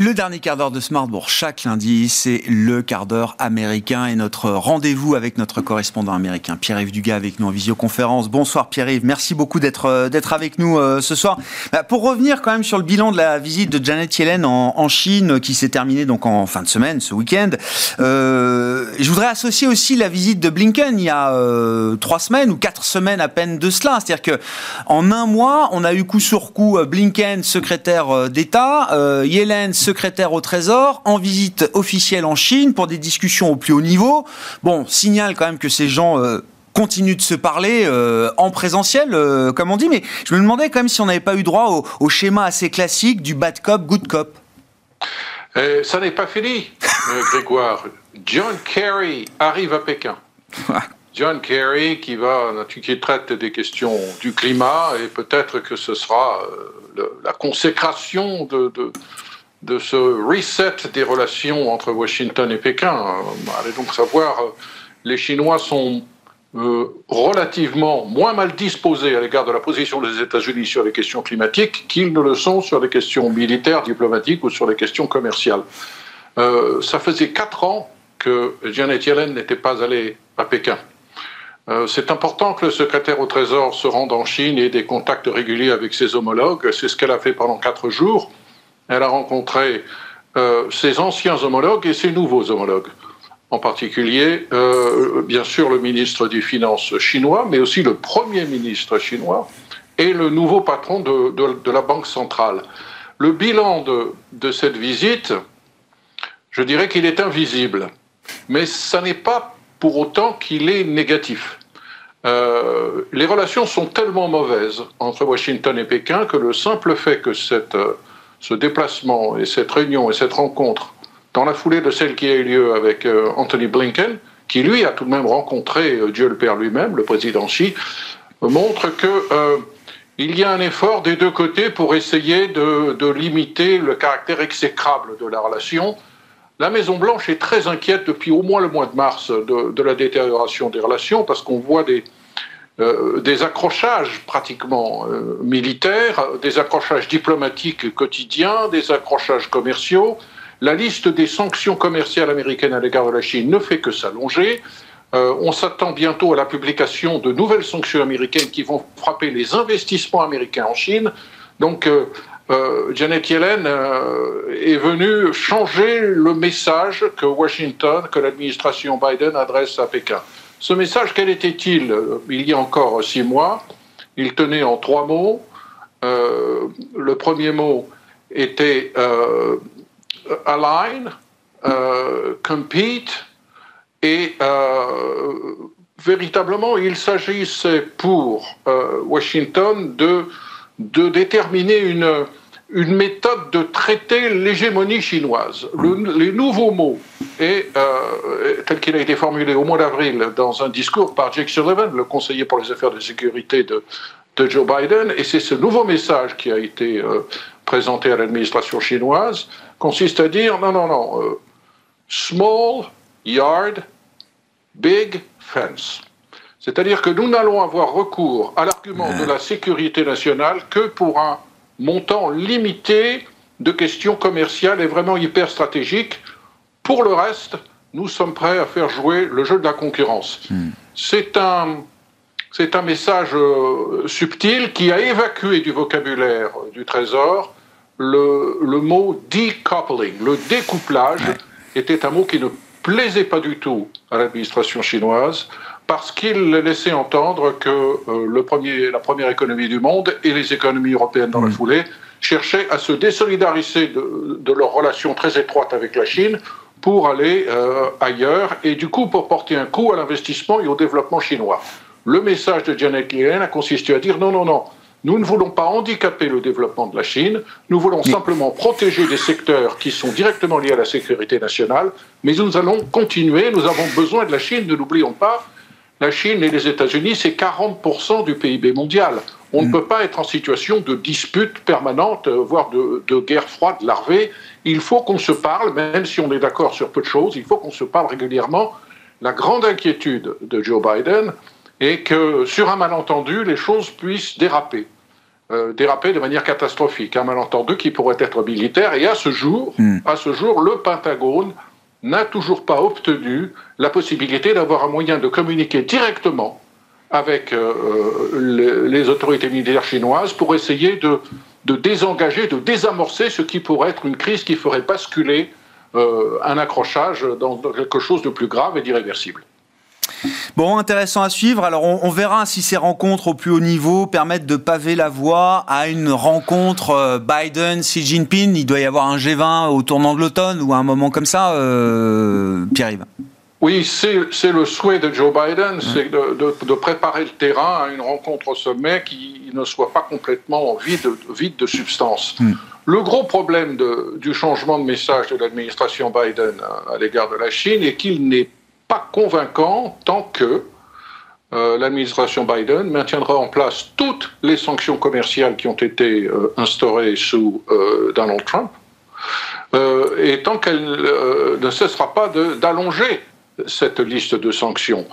Le dernier quart d'heure de Smartbourg, chaque lundi, c'est le quart d'heure américain et notre rendez-vous avec notre correspondant américain, Pierre-Yves Dugas, avec nous en visioconférence. Bonsoir Pierre-Yves, merci beaucoup d'être euh, avec nous euh, ce soir. Bah, pour revenir quand même sur le bilan de la visite de Janet Yellen en, Chine, qui s'est terminée donc en fin de semaine, ce week-end, euh, je voudrais associer aussi la visite de Blinken il y a trois semaines ou quatre semaines à peine de cela. C'est-à-dire que en un mois, on a eu coup sur coup Blinken, secrétaire d'État, Yellen, au Trésor, en visite officielle en Chine pour des discussions au plus haut niveau. Bon, signale quand même que ces gens euh, continuent de se parler euh, en présentiel, euh, comme on dit, mais je me demandais quand même si on n'avait pas eu droit au, schéma assez classique du bad cop, good cop. ça n'est pas fini, [laughs] Grégoire. John Kerry arrive à Pékin. John Kerry qui va qui traite des questions du climat et peut-être que ce sera la consécration de, de ce reset des relations entre Washington et Pékin. Allez donc savoir, euh, les Chinois sont euh, relativement moins mal disposés à l'égard de la position des États-Unis sur les questions climatiques qu'ils ne le sont sur les questions militaires, diplomatiques ou sur les questions commerciales. Euh, ça faisait quatre ans que Janet Yellen n'était pas allée à Pékin. c'est important que le secrétaire au Trésor se rende en Chine et ait des contacts réguliers avec ses homologues. C'est ce qu'elle a fait pendant quatre jours. Elle a rencontré euh, ses anciens homologues et ses nouveaux homologues. En particulier, euh, bien sûr, le ministre des Finances chinois, mais aussi le Premier ministre chinois et le nouveau patron de, la Banque centrale. Le bilan de, de cette visite, je dirais qu'il est invisible, mais ça n'est pas pour autant qu'il est négatif. Euh, les relations sont tellement mauvaises entre Washington et Pékin que le simple fait que cette ce déplacement et cette réunion et cette rencontre dans la foulée de celle qui a eu lieu avec euh, Anthony Blinken, qui lui a tout de même rencontré euh, Dieu le Père lui-même, le président Xi, montre que euh, il y a un effort des deux côtés pour essayer de, limiter le caractère exécrable de la relation. La Maison Blanche est très inquiète depuis au moins le mois de mars de la détérioration des relations parce qu'on voit des, euh, des accrochages pratiquement euh, militaires, des accrochages diplomatiques quotidiens, des accrochages commerciaux. La liste des sanctions commerciales américaines à l'égard de la Chine ne fait que s'allonger. on s'attend bientôt à la publication de nouvelles sanctions américaines qui vont frapper les investissements américains en Chine. Donc, Janet Yellen est venue changer le message que Washington, que l'administration Biden adresse à Pékin. Ce message, quel était-il euh, il y a encore six mois Il tenait en trois mots. Euh, le premier mot était euh, align, compete, et véritablement, il s'agissait pour Washington de, de déterminer une, une méthode de traiter l'hégémonie chinoise. les nouveaux mots, et, euh, tel qu'il a été formulé au mois d'avril dans un discours par Jake Sullivan, le conseiller pour les affaires de sécurité de, de Joe Biden, et c'est ce nouveau message qui a été euh, présenté à l'administration chinoise, consiste à dire non, non, non, euh, small yard, big fence. C'est-à-dire que nous n'allons avoir recours à l'argument de la sécurité nationale que pour un montant limité de questions commerciales et vraiment hyper stratégiques. Pour le reste, nous sommes prêts à faire jouer le jeu de la concurrence. Hmm. C'est un, c'est un message euh, subtil qui a évacué du vocabulaire du Trésor le, le mot decoupling, le découplage, était un mot qui ne plaisait pas du tout à l'administration chinoise parce qu'il laissait entendre que euh, le premier, la première économie du monde et les économies européennes dans la foulée cherchaient à se désolidariser de, de leurs relations très étroites avec la Chine pour aller euh, ailleurs et du coup pour porter un coup à l'investissement et au développement chinois. Le message de Janet Yellen a consisté à dire non, non, non, nous ne voulons pas handicaper le développement de la Chine, nous voulons simplement protéger des secteurs qui sont directement liés à la sécurité nationale, mais nous allons continuer, nous avons besoin de la Chine, ne l'oublions pas, la Chine et les États-Unis, c'est 40% du PIB mondial. On ne mm. peut pas être en situation de dispute permanente, euh, voire de, guerre froide larvée. Il faut qu'on se parle, même si on est d'accord sur peu de choses, il faut qu'on se parle régulièrement. La grande inquiétude de Joe Biden est que sur un malentendu, les choses puissent déraper. Euh, déraper de manière catastrophique. Un malentendu qui pourrait être militaire. Et à ce jour, mm. à ce jour le Pentagone n'a toujours pas obtenu la possibilité d'avoir un moyen de communiquer directement avec euh, euh, les, autorités militaires chinoises pour essayer de, désengager, de désamorcer ce qui pourrait être une crise qui ferait basculer euh, un accrochage dans quelque chose de plus grave et d'irréversible. Bon, intéressant à suivre. Alors, on, verra si ces rencontres au plus haut niveau permettent de paver la voie à une rencontre euh, Biden-Xi Jinping. Il doit y avoir un G20 au tournant de l'automne ou à un moment comme ça, euh, Pierre-Yves. Oui, c'est le souhait de Joe Biden, c'est de, préparer le terrain à une rencontre au sommet qui ne soit pas complètement vide, vide de substance. Hmm. Le gros problème du changement de message de l'administration Biden à, à l'égard de la Chine est qu'il n'est pas convaincant tant que euh, l'administration Biden maintiendra en place toutes les sanctions commerciales qui ont été euh, instaurées sous euh, Donald Trump, et tant qu'elle ne cessera pas d'allonger cette liste de sanctions.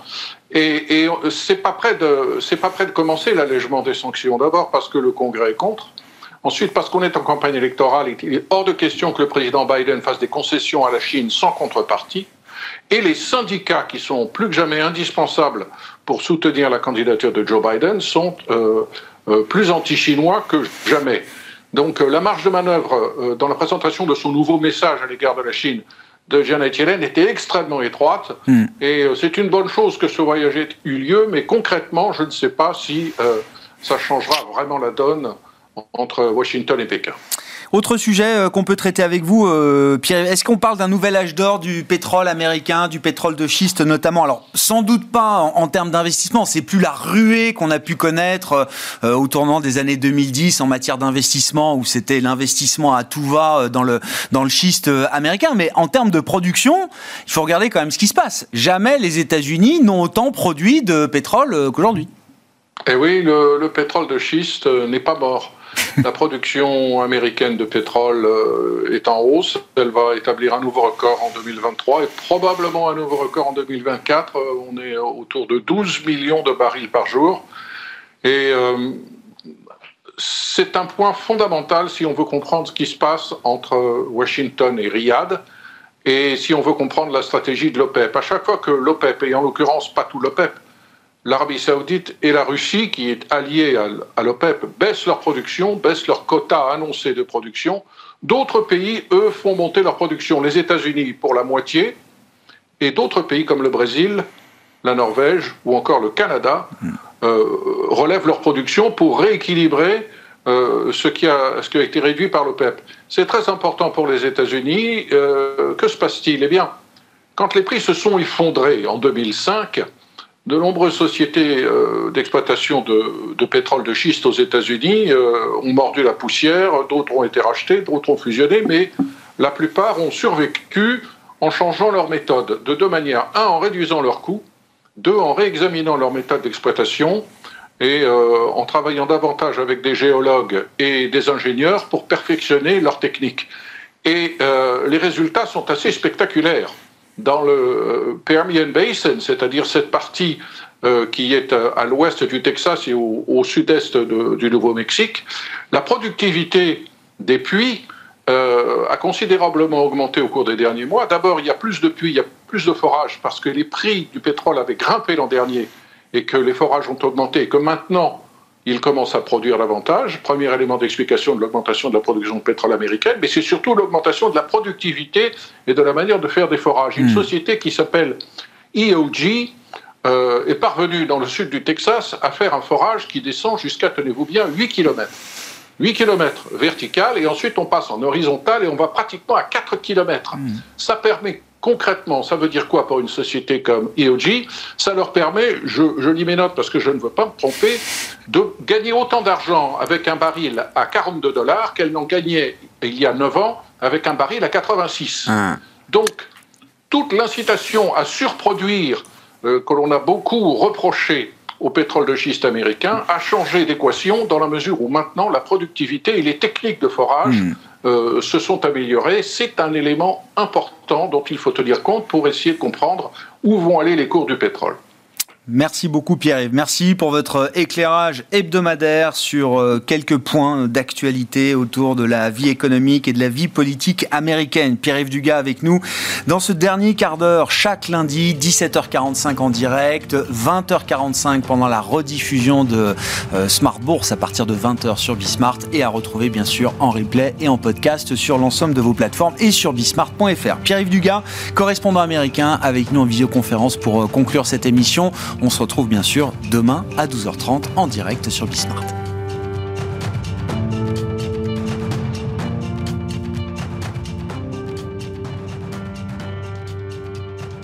Et, et c'est pas prêt de pas prêt de commencer l'allègement des sanctions. D'abord parce que le Congrès est contre. Ensuite, parce qu'on est en campagne électorale, il est hors de question que le président Biden fasse des concessions à la Chine sans contrepartie. Et les syndicats, qui sont plus que jamais indispensables pour soutenir la candidature de Joe Biden, sont euh, euh, plus anti-chinois que jamais. Donc euh, la marge de manœuvre dans la présentation de son nouveau message à l'égard de la Chine de Janet Yellen était extrêmement étroite. Hmm. Et c'est une bonne chose que ce voyage ait eu lieu, mais concrètement, je ne sais pas si ça changera vraiment la donne entre Washington et Pékin. Autre sujet euh, qu'on peut traiter avec vous, euh, Pierre, est-ce qu'on parle d'un nouvel âge d'or du pétrole américain, du pétrole de schiste notamment? Alors, sans doute pas en, termes d'investissement, c'est plus la ruée qu'on a pu connaître euh, au tournant des années 2010 en matière d'investissement, où c'était l'investissement à tout va dans le, dans le schiste américain. Mais en termes de production, il faut regarder quand même ce qui se passe. Jamais les États-Unis n'ont autant produit de pétrole qu'aujourd'hui. Eh oui, le pétrole de schiste n'est pas mort. La production américaine de pétrole euh, est en hausse. Elle va établir un nouveau record en 2023 et probablement un nouveau record en 2024. Euh, on est autour de 12 millions de barils par jour. Et euh, c'est un point fondamental si on veut comprendre ce qui se passe entre Washington et Riyad. Et si on veut comprendre la stratégie de l'OPEP, à chaque fois que l'OPEP, et en l'occurrence pas tout l'OPEP, l'Arabie saoudite et la Russie, qui est alliée à l'OPEP, baissent leur production, baissent leur quota annoncé de production, d'autres pays, eux, font monter leur production. Les États-Unis pour la moitié, et d'autres pays comme le Brésil, la Norvège ou encore le Canada euh, relèvent leur production pour rééquilibrer euh, ce, qui a, été réduit par l'OPEP. C'est très important pour les États-Unis. Euh, que se passe-t-il? Eh bien, quand les prix se sont effondrés en 2005, de nombreuses sociétés d'exploitation de, pétrole de schiste aux États-Unis ont mordu la poussière, d'autres ont été rachetés, d'autres ont fusionné, mais la plupart ont survécu en changeant leur méthode de deux manières. Un, en réduisant leurs coûts, deux, en réexaminant leur méthode d'exploitation et euh, en travaillant davantage avec des géologues et des ingénieurs pour perfectionner leur technique. Et euh, les résultats sont assez spectaculaires. Dans le euh, Permian Basin, c'est-à-dire cette partie qui est à l'ouest du Texas et au, sud-est du Nouveau-Mexique, la productivité des puits a considérablement augmenté au cours des derniers mois. D'abord, il y a plus de puits, il y a plus de forages parce que les prix du pétrole avaient grimpé l'an dernier et que les forages ont augmenté et que maintenant ils commencent à produire davantage. Premier élément d'explication de l'augmentation de la production de pétrole américaine, mais c'est surtout l'augmentation de la productivité et de la manière de faire des forages. Une hmm. société qui s'appelle EOG euh, est parvenue dans le sud du Texas à faire un forage qui descend jusqu'à, tenez-vous bien, 8 km. 8 km vertical et ensuite on passe en horizontal et on va pratiquement à 4 km. Hmm. Ça permet concrètement, ça veut dire quoi pour une société comme EOG Ça leur permet, je, je, lis mes notes parce que je ne veux pas me tromper, de gagner autant d'argent avec un baril à 42 dollars qu'elles n'ont gagné il y a 9 ans avec un baril à 86. Ah. Donc, toute l'incitation à surproduire euh, que l'on a beaucoup reproché au pétrole de schiste américain a changé d'équation dans la mesure où maintenant la productivité et les techniques de forage hmm. Euh, se sont améliorés. C'est un élément important dont il faut tenir compte pour essayer de comprendre où vont aller les cours du pétrole. Merci beaucoup Pierre-Yves. Merci pour votre éclairage hebdomadaire sur euh, quelques points d'actualité autour de la vie économique et de la vie politique américaine. Pierre-Yves Dugas avec nous dans ce dernier quart d'heure chaque lundi 17h45 en direct, 20h45 pendant la rediffusion de euh, Smart Bourse à partir de 20h sur Bismart et à retrouver bien sûr en replay et en podcast sur l'ensemble de vos plateformes et sur bismart.fr. Pierre-Yves Dugas, correspondant américain avec nous en visioconférence pour euh, conclure cette émission. On se retrouve bien sûr demain à 12h30 en direct sur Bismart.